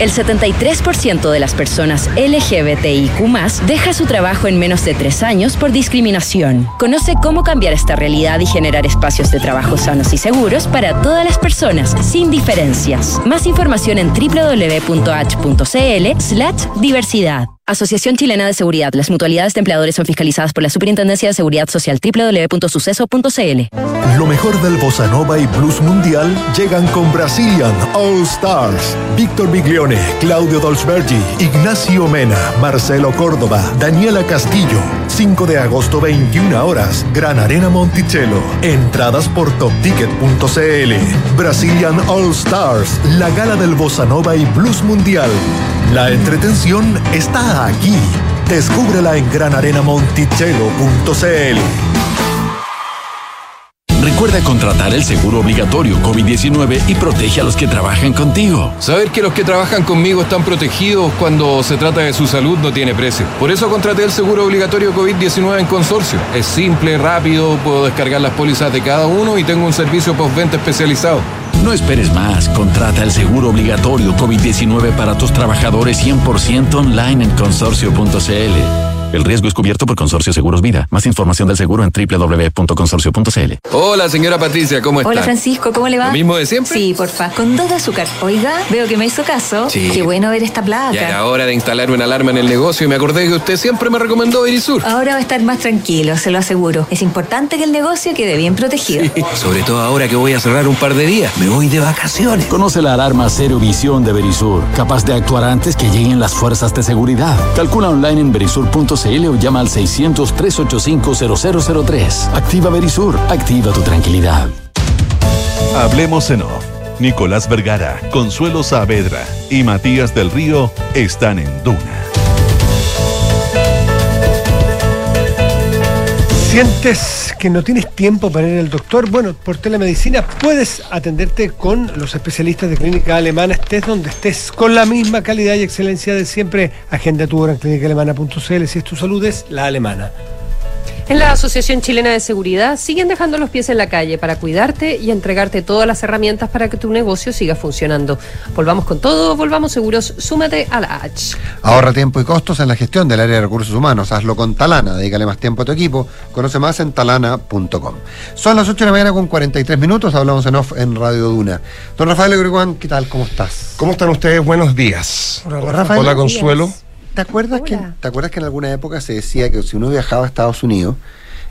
El 73% de las personas LGBTIQ deja su trabajo en menos de tres años por discriminación. Conoce cómo cambiar esta realidad y generar espacios de trabajo sanos y seguros para todas las personas, sin diferencias. Más información en www.h.cl slash diversidad. Asociación Chilena de Seguridad. Las mutualidades de empleadores son fiscalizadas por la Superintendencia de Seguridad Social www.suceso.cl. Lo mejor del Bossa Nova y Blues Mundial llegan con Brazilian All Stars. Víctor Biglione, Claudio Dolzbergi, Ignacio Mena, Marcelo Córdoba, Daniela Castillo. 5 de agosto, 21 horas, Gran Arena Monticello. Entradas por topticket.cl. Brazilian All Stars, la gala del Bossa Nova y Blues Mundial. La entretención está aquí. Descúbrela en granarenamonticello.cl. Recuerda contratar el seguro obligatorio COVID-19 y protege a los que trabajan contigo. Saber que los que trabajan conmigo están protegidos cuando se trata de su salud no tiene precio. Por eso contraté el seguro obligatorio COVID-19 en consorcio. Es simple, rápido, puedo descargar las pólizas de cada uno y tengo un servicio postventa especializado. No esperes más. Contrata el seguro obligatorio COVID-19 para tus trabajadores 100% online en consorcio.cl. El riesgo es cubierto por Consorcio Seguros Vida. Más información del seguro en www.consorcio.cl. Hola, señora Patricia, ¿cómo está? Hola, Francisco, ¿cómo le va? ¿Lo mismo de siempre? Sí, porfa. Con dos de azúcar. Oiga, veo que me hizo caso. Sí. Qué bueno ver esta placa. Ya era hora de instalar una alarma en el negocio y me acordé que usted siempre me recomendó Verisur. Ahora va a estar más tranquilo, se lo aseguro. Es importante que el negocio quede bien protegido. Sí, sobre todo ahora que voy a cerrar un par de días. Me voy de vacaciones. Conoce la alarma Cero Visión de Verisur, capaz de actuar antes que lleguen las fuerzas de seguridad. Calcula online en verisur.cl o llama al 600-385-0003. Activa Verisur, activa tu tranquilidad. Hablemos en off. Nicolás Vergara, Consuelo Saavedra y Matías del Río están en Duna. ¿Sientes que no tienes tiempo para ir al doctor? Bueno, por telemedicina puedes atenderte con los especialistas de clínica alemana, estés donde estés, con la misma calidad y excelencia de siempre. Agenda tu hora en clínicaalemana.cl si es tu salud, es la alemana. En la Asociación Chilena de Seguridad siguen dejando los pies en la calle para cuidarte y entregarte todas las herramientas para que tu negocio siga funcionando. Volvamos con todo, volvamos seguros, súmate a la H. Ahorra tiempo y costos en la gestión del área de recursos humanos. Hazlo con Talana. Dedícale más tiempo a tu equipo. Conoce más en talana.com. Son las 8 de la mañana con 43 minutos. Hablamos en off en Radio Duna. Don Rafael Greguán, ¿qué tal? ¿Cómo estás? ¿Cómo están ustedes? Buenos días. Hola, Rafael. Hola, Consuelo. ¿Te acuerdas, que, ¿Te acuerdas que en alguna época se decía que si uno viajaba a Estados Unidos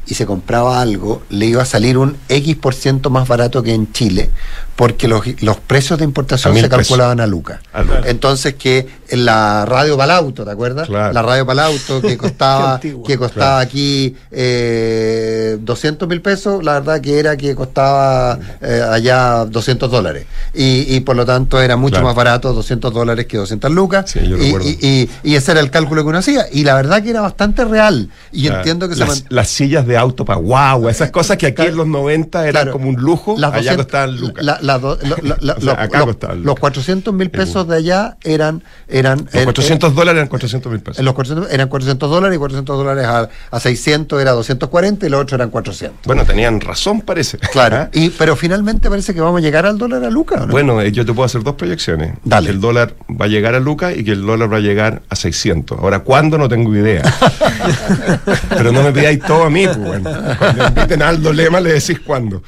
y se compraba algo, le iba a salir un X por ciento más barato que en Chile, porque los, los precios de importación se calculaban pesos. a lucas. Entonces que la radio Palauto, ¿te acuerdas? Claro. La radio Palauto que costaba, que costaba Claro. aquí eh, 200 mil pesos, la verdad que era que costaba eh, allá 200 dólares. Y, y por lo tanto era mucho más barato 200 dólares que 200 lucas. Sí, yo y, y- y- ese era el cálculo que uno hacía. Y la verdad que era bastante real. Y entiendo que se las, man- las sillas de auto para guagua, esas cosas que aquí en los 90 eran como un lujo, las allá 200 costaban lucas. la- la do- lo- lo- lo- O sea, lo- acá lo- costaban los lucas. 400 mil pesos de allá eran eran los er- 400 dólares eran 400 mil pesos. los 400 eran 400 dólares y 400 dólares a, a 600 era 240 y los otros eran 400 Bueno, tenían razón, parece. claro ¿Ah? y pero finalmente parece que vamos a llegar al dólar a Luca ¿o no? Bueno, eh, yo te puedo hacer dos proyecciones. Dale. Que el dólar va a llegar a lucas y que el dólar va a llegar a 600. Ahora, ¿cuándo? No tengo idea. Pero no me pidáis todo a mí, pues bueno. Cuando inviten a Aldo Lema le decís cuándo.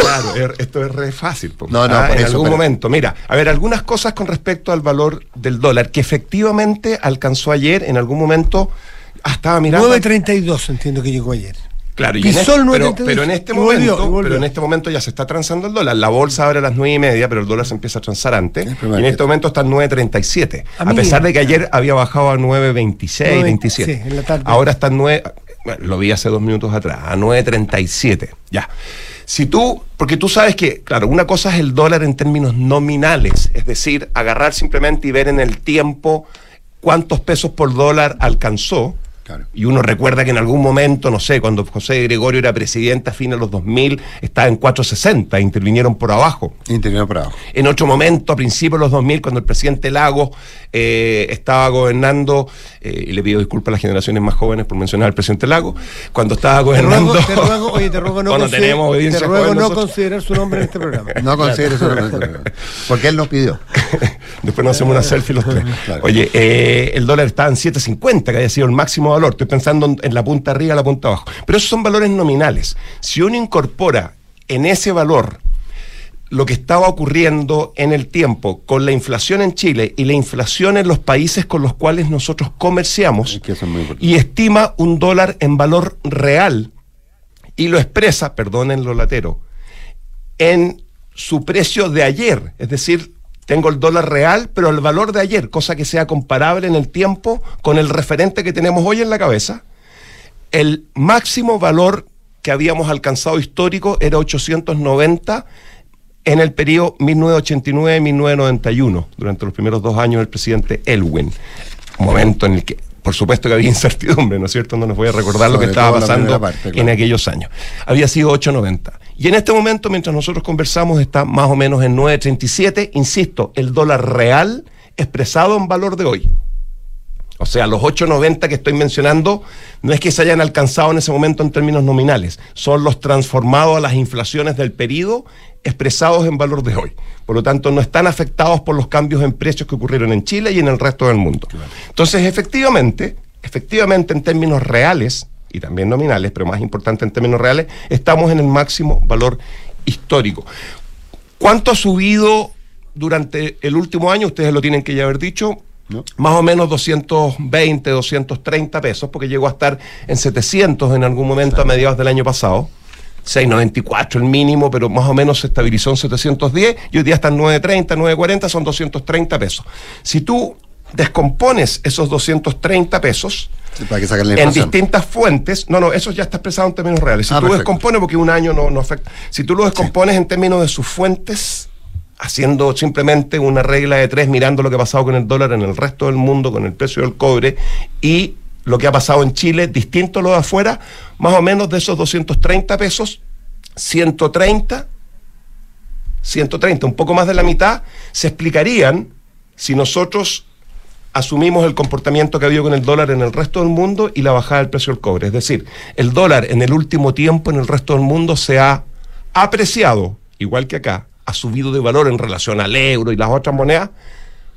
Claro, er- esto es re fácil. No, no, Ah, por en eso, algún pero- momento. Mira, a ver, algunas cosas con respecto al valor del dólar, que efectivamente alcanzó ayer, en algún momento, ah, estaba mirando. 9.32 entiendo que llegó ayer. Claro, y en este- el pero, 9.32 pero en este volvió, momento, pero en este momento ya se está transando el dólar. La bolsa abre a las nueve y media, pero el dólar se empieza a transar antes. Y en este momento está en 9.37. A A, pesar de que ayer había bajado a 9.26, 9.20, 27. sí, en la tarde. Ahora está en 9, bueno, lo vi hace dos minutos atrás, a 9.37. Ya. Si tú, porque tú sabes que, claro, una cosa es el dólar en términos nominales, es decir, agarrar simplemente y ver en el tiempo cuántos pesos por dólar alcanzó. Y uno recuerda que en algún momento, no sé, cuando José Gregorio era presidente a fines de los 2000, estaba en 460, intervinieron por abajo. Intervinieron por abajo. En otro momento, a principios de los 2000, cuando el presidente Lagos eh, estaba gobernando, eh, y le pido disculpas a las generaciones más jóvenes por mencionar al presidente Lagos, cuando estaba Te gobernando... ruego, te ruego, oye, te ruego no, tenemos te ruego no considerar su nombre en este programa. No considero eso. Porque él nos pidió. Después nos hacemos una selfie los tres. Oye, eh, el dólar estaba en 7.50, que había sido el máximo valor. Estoy pensando en, la punta arriba la punta abajo. Pero esos son valores nominales. Si uno incorpora en ese valor lo que estaba ocurriendo en el tiempo con la inflación en Chile y la inflación en los países con los cuales nosotros comerciamos y estima un dólar en valor real y lo expresa, perdonen lo latero, en su precio de ayer, es decir, tengo el dólar real, pero el valor de ayer, cosa que sea comparable en el tiempo con el referente que tenemos hoy en la cabeza, el máximo valor que habíamos alcanzado histórico era 890 en el periodo 1989-1991, durante los primeros dos años del presidente Elwin. Momento en el que, por supuesto que había incertidumbre, ¿no es cierto? No nos voy a recordar lo que estaba pasando en aquellos años. Había sido 890. Y en este momento, mientras nosotros conversamos, está más o menos en 937. Insisto, el dólar real expresado en valor de hoy. O sea, los 8.90 que estoy mencionando no es que se hayan alcanzado en ese momento en términos nominales, son los transformados a las inflaciones del periodo expresados en valor de hoy. Por lo tanto, no están afectados por los cambios en precios que ocurrieron en Chile y en el resto del mundo. Entonces, efectivamente, efectivamente en términos reales y también nominales, pero más importante en términos reales, estamos en el máximo valor histórico. ¿Cuánto ha subido durante el último año? Ustedes lo tienen que ya haber dicho. Más o menos 220, 230 pesos, porque llegó a estar en 700 en algún momento a mediados del año pasado. 694 el mínimo, pero más o menos se estabilizó en 710 y hoy día están 930, 940, son 230 pesos. Si tú descompones esos 230 pesos Para que saquen la en distintas fuentes, no, no, eso ya está expresado en términos reales. Si Ah, tú perfecto. descompones, porque un año no, no afecta, si tú lo descompones en términos de sus fuentes, haciendo simplemente una regla de tres, mirando lo que ha pasado con el dólar en el resto del mundo, con el precio del cobre y lo que ha pasado en Chile, distinto a lo de afuera, más o menos de esos 230 pesos, 130, 130, un poco más de la mitad, se explicarían si nosotros asumimos el comportamiento que ha habido con el dólar en el resto del mundo y la bajada del precio del cobre. Es decir, el dólar en el último tiempo en el resto del mundo se ha apreciado, igual que acá, ha subido de valor en relación al euro y las otras monedas,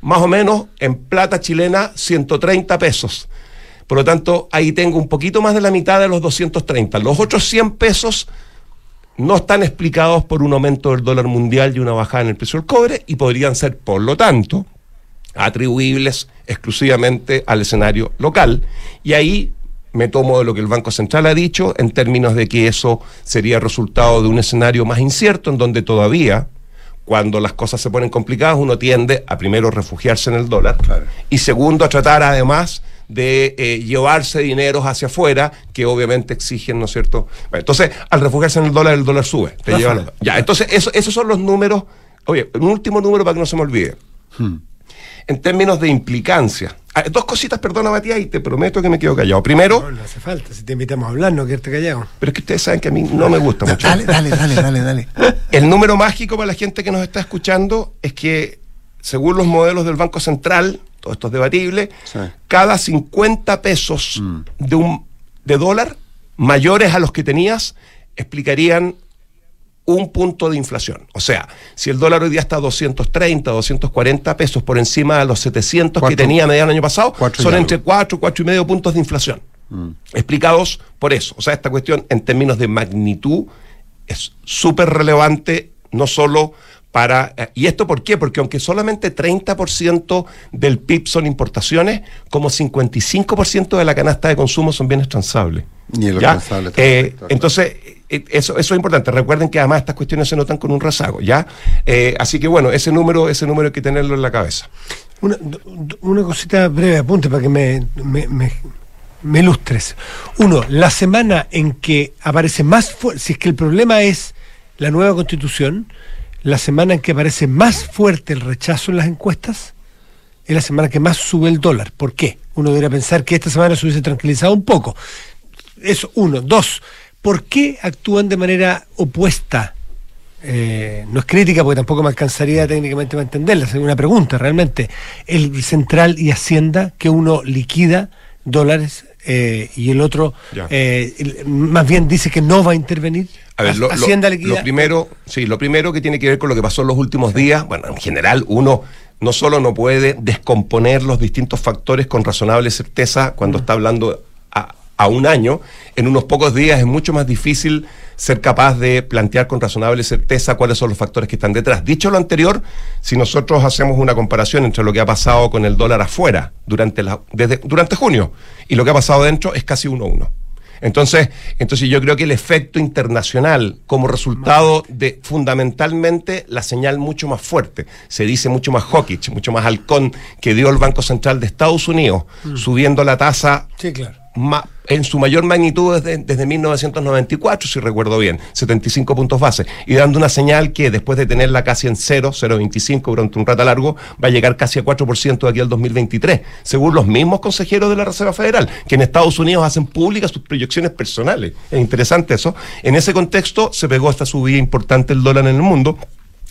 más o menos en plata chilena 130 pesos. Por lo tanto, ahí tengo un poquito más de la mitad de los 230. Los otros 100 pesos no están explicados por un aumento del dólar mundial y una bajada en el precio del cobre y podrían ser, por lo tanto, atribuibles exclusivamente al escenario local. Y ahí me tomo de lo que el Banco Central ha dicho en términos de que eso sería resultado de un escenario más incierto en donde todavía, cuando las cosas se ponen complicadas, uno tiende a primero refugiarse en el dólar y segundo a tratar además de eh, llevarse dineros hacia afuera que obviamente exigen, ¿no es cierto? Bueno, entonces, al refugiarse en el dólar, el dólar sube. Te lleva ya, entonces eso- esos son los números. Oye, un último número para que no se me olvide en términos de implicancia. Ah, Dos cositas, perdona Matías, y te prometo que me quedo callado. Primero, No, no hace falta, si te invitamos a hablar, no quedarte callado. pero es que ustedes saben que a mí no me gusta mucho. Dale, dale, dale, dale, dale. El número mágico para la gente que nos está escuchando es que, según los modelos del Banco Central, todo esto es debatible, cada 50 pesos de, un, de dólar mayores a los que tenías explicarían un punto de inflación. O sea, si el dólar hoy día está a 230, 240 pesos por encima de los 700 que tenía del año pasado, son algo. entre 4, 4 y medio puntos de inflación explicados por eso. O sea, esta cuestión en términos de magnitud es súper relevante, no solo para... eh, ¿Y esto por qué? Porque aunque solamente 30% del PIB son importaciones, como 55% de la canasta de consumo son bienes transables. Y los ¿Ya? transables Eh, entonces, eso, eso es importante. Recuerden que además estas cuestiones se notan con un rezago, ¿ya? Eh, así que bueno, ese número, ese número hay que tenerlo en la cabeza. Una, una cosita breve, apunte para que me, me, me- me ilustres. Uno, la semana en que aparece más fuerte, si es que el problema es la nueva constitución, la semana en que aparece más fuerte el rechazo en las encuestas, es la semana que más sube el dólar. ¿Por qué? Uno debería pensar que esta semana se hubiese tranquilizado un poco. Eso, uno. Dos, ¿por qué actúan de manera opuesta? Eh, no es crítica porque tampoco me alcanzaría técnicamente para entenderla, es una pregunta realmente. El central y Hacienda, que uno liquida dólares eh, y el otro eh, más bien dice que no va a intervenir. A ver, lo, lo- Hacienda liquida. lo primero, sí, lo primero que tiene que ver con lo que pasó en los últimos días, bueno, en general uno no solo no puede descomponer los distintos factores con razonable certeza cuando está hablando a, un año, en unos pocos días es mucho más difícil ser capaz de plantear con razonable certeza cuáles son los factores que están detrás. Dicho lo anterior, si nosotros hacemos una comparación entre lo que ha pasado con el dólar afuera durante, la, desde, durante junio y lo que ha pasado dentro, es casi uno a uno. Entonces, entonces yo creo que el efecto internacional como resultado de fundamentalmente la señal mucho más fuerte, se dice mucho más hawkish, mucho más halcón que dio el Banco Central de Estados Unidos, Mm. subiendo la tasa Sí, claro. Ma- en su mayor magnitud desde, desde 1994, si recuerdo bien, 75 puntos base, y dando una señal que después de tenerla casi en 0, 0,25 durante un rato largo, va a llegar casi a 4% de aquí al 2023, según los mismos consejeros de la Reserva Federal, que en Estados Unidos hacen públicas sus proyecciones personales. Es interesante eso. En ese contexto se pegó esta subida importante el dólar en el mundo.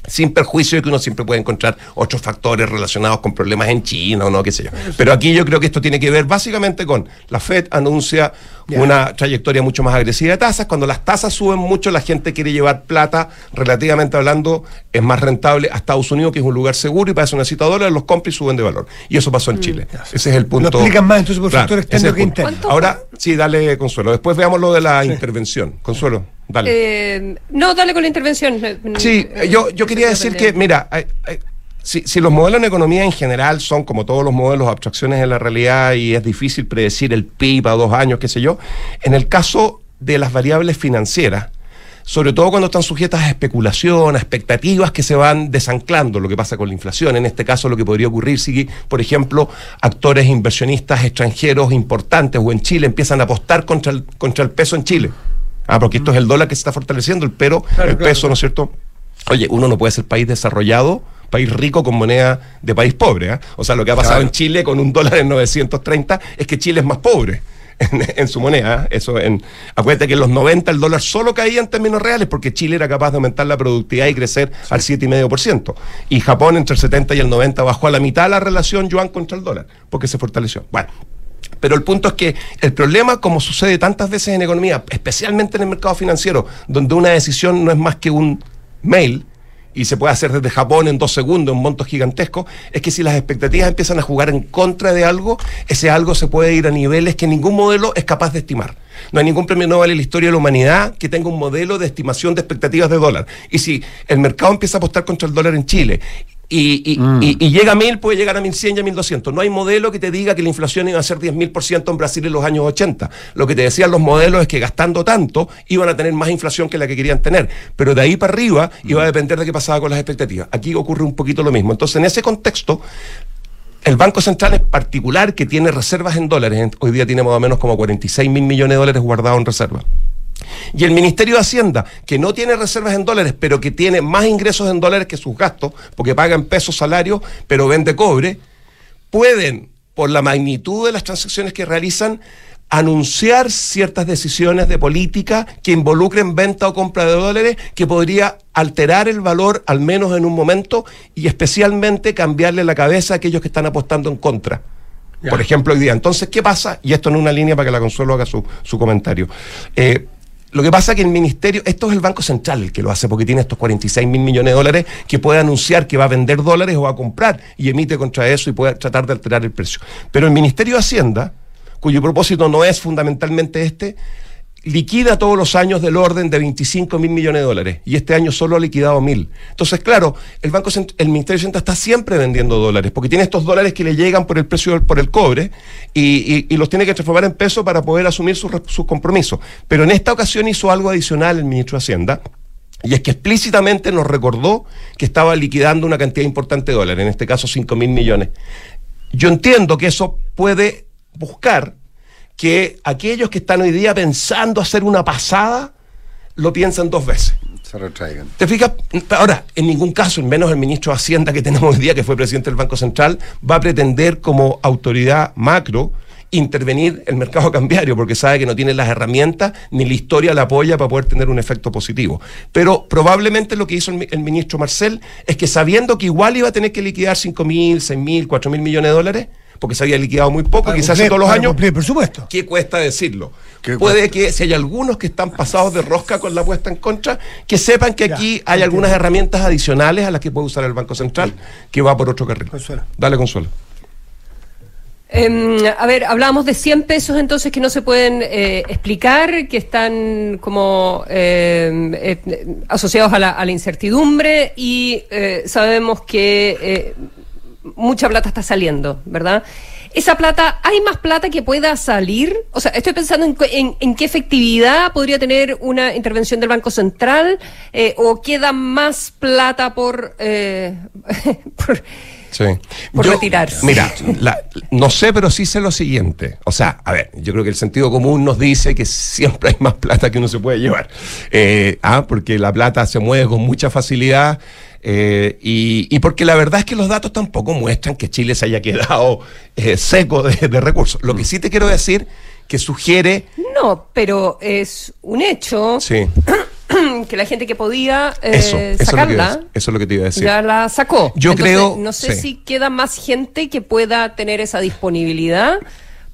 Sin perjuicio de que uno siempre puede encontrar otros factores relacionados con problemas en China o no, qué sé yo. Pero aquí yo creo que esto tiene que ver básicamente con la Fed anuncia una trayectoria mucho más agresiva de tasas. Cuando las tasas suben mucho, la gente quiere llevar plata, relativamente hablando, es más rentable a Estados Unidos, que es un lugar seguro y para eso necesita dólares, los compra y suben de valor. Y eso pasó en Chile. Ese es el punto. Lo explican más entonces por factor ese externo es que interno. Ahora, sí, dale, Consuelo. Después veamos lo de la intervención. Consuelo, dale. Eh, no, dale con la intervención. Sí, Eh, yo, yo quería decir que, mira, hay- hay- si, si los modelos en economía en general son como todos los modelos, abstracciones de la realidad y es difícil predecir el PIB a dos años, qué sé yo, en el caso de las variables financieras, sobre todo cuando están sujetas a especulación, a expectativas que se van desanclando, lo que pasa con la inflación. En este caso, lo que podría ocurrir si, por ejemplo, actores inversionistas extranjeros importantes o en Chile empiezan a apostar contra el, contra el peso en Chile. Ah, porque esto es el dólar que se está fortaleciendo, el, pero, Claro, el claro, peso, ¿no es cierto? Oye, uno no puede ser país desarrollado, país rico con moneda de país pobre. ¿ah? O sea, lo que ha pasado en Chile con un dólar en 930 es que Chile es más pobre. En, en su moneda, ¿ah? eso en acuérdate que en los 90 el dólar solo caía en términos reales porque Chile era capaz de aumentar la productividad y crecer al 7,5%. Y Japón entre el 70 y el 90 bajó a la mitad la relación yuan contra el dólar porque se fortaleció. Bueno, pero el punto es que el problema, como sucede tantas veces en economía, especialmente en el mercado financiero, donde una decisión no es más que un mail y se puede hacer desde Japón en dos segundos, en montos gigantescos, es que si las expectativas empiezan a jugar en contra de algo, ese algo se puede ir a niveles que ningún modelo es capaz de estimar. No hay ningún premio Nobel en la historia de la humanidad que tenga un modelo de estimación de expectativas de dólar. Y si el mercado empieza a apostar contra el dólar en Chile y, y- y- y llega a mil, puede llegar a 1100 y a 1200. No hay modelo que te diga que la inflación iba a ser 10.000% en Brasil en los años 80. Lo que te decían los modelos es que gastando tanto iban a tener más inflación que la que querían tener. Pero de ahí para arriba iba a depender de qué pasaba con las expectativas. Aquí ocurre un poquito lo mismo. Entonces, en ese contexto, el Banco Central en particular, que tiene reservas en dólares, hoy día tiene más o menos como 46 mil millones de dólares guardados en reserva. Y el Ministerio de Hacienda, que no tiene reservas en dólares, pero que tiene más ingresos en dólares que sus gastos, porque paga en pesos salario, pero vende cobre, pueden, por la magnitud de las transacciones que realizan, anunciar ciertas decisiones de política que involucren venta o compra de dólares que podría alterar el valor, al menos en un momento, y especialmente cambiarle la cabeza a aquellos que están apostando en contra. Por ejemplo, hoy día. Entonces, ¿qué pasa? Y esto en una línea para que la Consuelo haga su, su comentario. Eh, lo que pasa es que el ministerio, esto es el Banco Central el que lo hace, porque tiene estos 46 mil millones de dólares que puede anunciar que va a vender dólares o va a comprar y emite contra eso y puede tratar de alterar el precio. Pero el Ministerio de Hacienda, cuyo propósito no es fundamentalmente este, liquida todos los años del orden de 25 mil millones de dólares y este año solo ha liquidado mil. Entonces, claro, el Banco el Ministerio de Hacienda está siempre vendiendo dólares porque tiene estos dólares que le llegan por el precio del- por el cobre y, y- los tiene que transformar en peso para poder asumir sus, sus compromisos. Pero en esta ocasión hizo algo adicional el ministro de Hacienda. Y es que explícitamente nos recordó que estaba liquidando una cantidad importante de dólares, en este caso 5 mil millones. Yo entiendo que eso puede buscar que aquellos que están hoy día pensando hacer una pasada lo piensan dos veces. se retraigan. ¿Te fijas? Ahora, en ningún caso, en menos el ministro de Hacienda que tenemos hoy día, que fue presidente del Banco Central, va a pretender como autoridad macro intervenir el mercado cambiario, porque sabe que no tiene las herramientas ni la historia la apoya para poder tener un efecto positivo. Pero probablemente lo que hizo el, el ministro Marcel es que sabiendo que igual iba a tener que liquidar 5 mil, 6 mil, 4 mil millones de dólares, porque se había liquidado muy poco, Para quizás cumplir- todos los años. cumplir el presupuesto. ¿Qué cuesta decirlo? ¿Qué Puede que si hay algunos que están pasados de rosca con la puesta en contra, que sepan que aquí hay algunas herramientas adicionales a las que puede usar el Banco Central, que va por otro carril. Dale, Consuelo. Em, a ver, hablábamos de 100 pesos entonces que no se pueden eh, explicar, que están como em, eh, asociados a la, a la incertidumbre y eh, sabemos que eh, mucha plata está saliendo, ¿verdad? Esa plata, ¿hay más plata que pueda salir? O sea, estoy pensando en, en- en qué efectividad podría tener una intervención del Banco Central eh, o queda más plata por... eh, por Sí. Por retirarse. Mira, la- no sé, pero sí sé lo siguiente. O sea, a ver, yo creo que el sentido común nos dice que siempre hay más plata que uno se puede llevar. Eh, ah, porque la plata se mueve con mucha facilidad. Eh, y, y porque la verdad es que los datos tampoco muestran que Chile se haya quedado eh, seco de, de recursos. Lo que sí te quiero decir que sugiere. No, pero es un hecho Sí, que la gente que podía eh, eso, eso, es que, sacarla eso es lo que te iba a decir. ya la sacó. Yo Entonces, creo- No sé sí. si queda más gente que pueda tener esa disponibilidad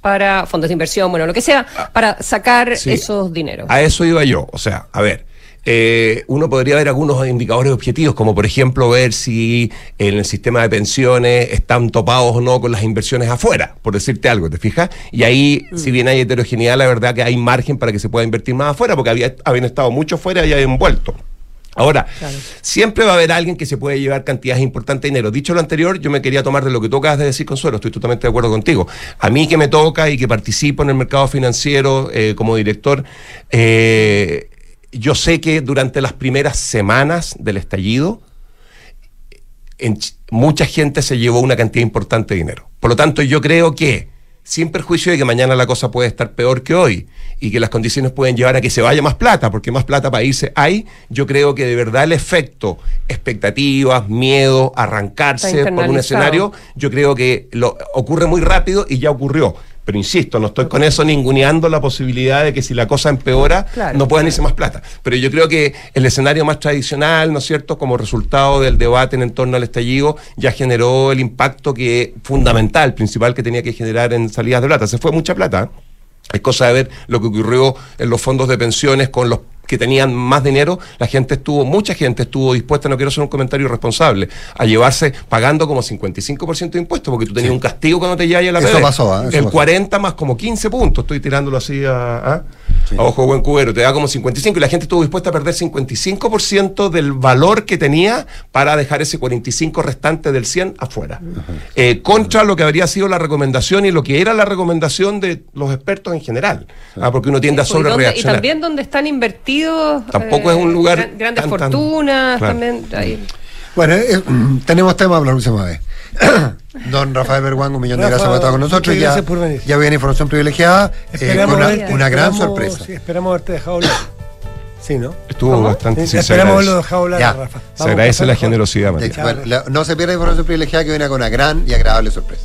para fondos de inversión, bueno, lo que sea, para sacar Sí. esos dineros. A eso iba yo. O sea, a ver. Eh, uno podría ver algunos indicadores objetivos, como por ejemplo ver si en el sistema de pensiones están topados o no con las inversiones afuera, por decirte algo, ¿te fijas? Y ahí, si bien hay heterogeneidad, la verdad que hay margen para que se pueda invertir más afuera, porque había, habían estado mucho fuera y habían vuelto. Ahora, siempre va a haber alguien que se puede llevar cantidades importantes de dinero. Dicho lo anterior, yo me quería tomar de lo que tú acabas de decir, Consuelo, estoy totalmente de acuerdo contigo. A mí que me toca y que participo en el mercado financiero eh, como director, eh, yo sé que durante las primeras semanas del estallido, en Ch- mucha gente se llevó una cantidad importante de dinero. Por lo tanto, yo creo que, sin perjuicio de que mañana la cosa puede estar peor que hoy y que las condiciones pueden llevar a que se vaya más plata, porque más plata para irse hay, yo creo que de verdad el efecto, expectativas, miedo, arrancarse por un escenario, yo creo que lo, ocurre muy rápido y ya ocurrió. Pero insisto, no estoy con eso ninguneando la posibilidad de que si la cosa empeora, Claro. no puedan irse más plata. Pero yo creo que el escenario más tradicional, ¿no es cierto?, como resultado del debate en torno al estallido, ya generó el impacto que fundamental, principal que tenía que generar en salidas de plata. Se fue mucha plata. Es cosa de ver lo que ocurrió en los fondos de pensiones con los que tenían más dinero, la gente estuvo, mucha gente estuvo dispuesta, no quiero hacer un comentario irresponsable, a llevarse pagando como 55% de impuestos, porque tú tenías un castigo cuando te llevas a la Eso pasó. Eso El pasó. 40 más como 15 puntos, estoy tirándolo así a, a- a ojo de buen cubero, te da como 55 y la gente estuvo dispuesta a perder 55% del valor que tenía para dejar ese 45 restante del 100 afuera. Eh, contra lo que habría sido la recomendación y lo que era la recomendación de los expertos en general, Ah, porque uno tiende a Pues, ¿y, dónde- y también donde están invertidos Tampoco es un lugar gran- grandes tan, tan- fortunas, Claro. también ahí. Bueno, eh, tenemos tema para la próxima vez. Don Rafael Berguán, un millón de gracias por estar con nosotros. Ya, gracias por venir. ya viene información privilegiada, eh, con una, verte- una gran sorpresa. sí, esperamos haberte dejado hablar. Sí, ¿no? Estuvo bastante Sí, se esperamos agradece. haberlo dejado hablar, Ya. Rafa. Se agradece la mejor. generosidad, Matías. bueno, no se pierda información privilegiada que viene con una gran y agradable sorpresa.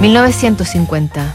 1950.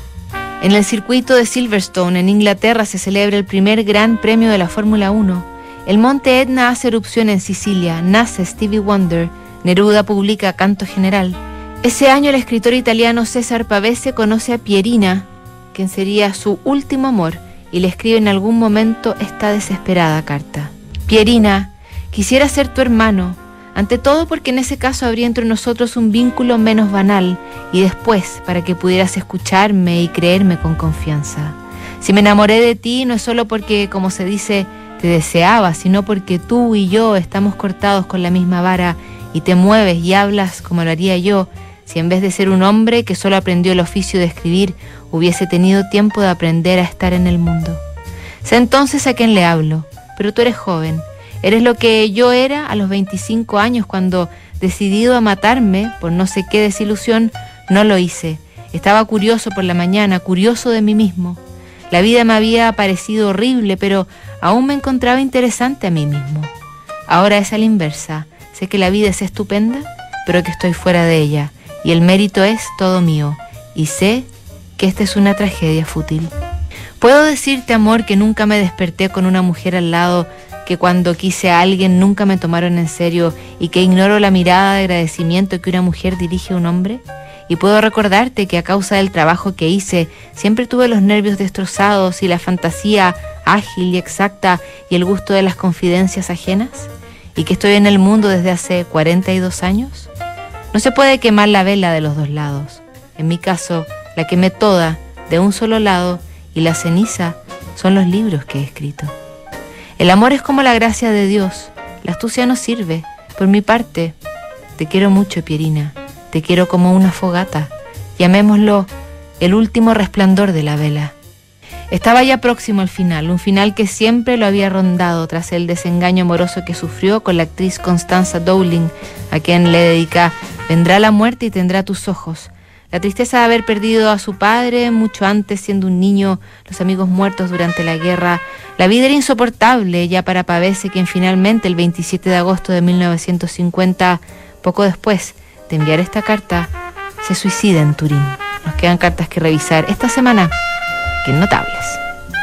En el circuito de Silverstone, en Inglaterra, se celebra el primer Gran Premio de la Fórmula 1. El monte Etna hace erupción en Sicilia, nace Stevie Wonder, Neruda publica Canto General. Ese año el escritor italiano César Pavese conoce a Pierina, quien sería su último amor, y le escribe en algún momento esta desesperada carta. Pierina, quisiera ser tu hermano, Ante todo porque en ese caso habría entre nosotros un vínculo menos banal y después para que pudieras escucharme y creerme con confianza. Si me enamoré de ti no es solo porque, como se dice, te deseaba, sino porque tú y yo estamos cortados con la misma vara y te mueves y hablas como lo haría yo si en vez de ser un hombre que solo aprendió el oficio de escribir hubiese tenido tiempo de aprender a estar en el mundo. Sé entonces a quién le hablo, pero tú eres joven, eres lo que yo era a los 25 años cuando, decidido a matarme por no sé qué desilusión, no lo hice. Estaba curioso por la mañana, curioso de mí mismo. La vida me había parecido horrible, pero aún me encontraba interesante a mí mismo. Ahora es a la inversa. Sé que la vida es estupenda, pero que estoy fuera de ella, y el mérito es todo mío, y sé que esta es una tragedia fútil. Puedo decirte, amor, que nunca me desperté con una mujer al lado, que cuando quise a alguien nunca me tomaron en serio y que ignoro la mirada de agradecimiento que una mujer dirige a un hombre. Y puedo recordarte que a causa del trabajo que hice, siempre tuve los nervios destrozados y la fantasía ágil y exacta y el gusto de las confidencias ajenas. Y que estoy en el mundo desde hace 42 años. No se puede quemar la vela de los dos lados. En mi caso, la quemé toda de un solo lado y la ceniza son los libros que he escrito. El amor es como la gracia de Dios. La astucia no sirve. Por mi parte, te quiero mucho, Pierina. Te quiero como una fogata. Llamémoslo el último resplandor de la vela. Estaba ya próximo al final, un final que siempre lo había rondado tras el desengaño amoroso que sufrió con la actriz Constanza Dowling, a quien le dedica Vendrá la muerte y tendrá tus ojos. La tristeza de haber perdido a su padre mucho antes siendo un niño, los amigos muertos durante la guerra. La vida era insoportable ya para Pavese, quien finalmente el 27 de agosto de 1950, poco después de enviar esta carta, se suicida en Turín. Nos quedan cartas que revisar esta semana, que notables.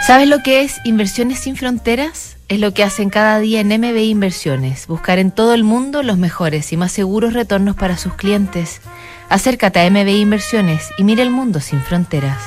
¿Sabes lo que es Inversiones sin Fronteras? Es lo que hacen cada día en MBI Inversiones, buscar en todo el mundo los mejores y más seguros retornos para sus clientes. Acércate a MBI Inversiones y mira el mundo sin fronteras.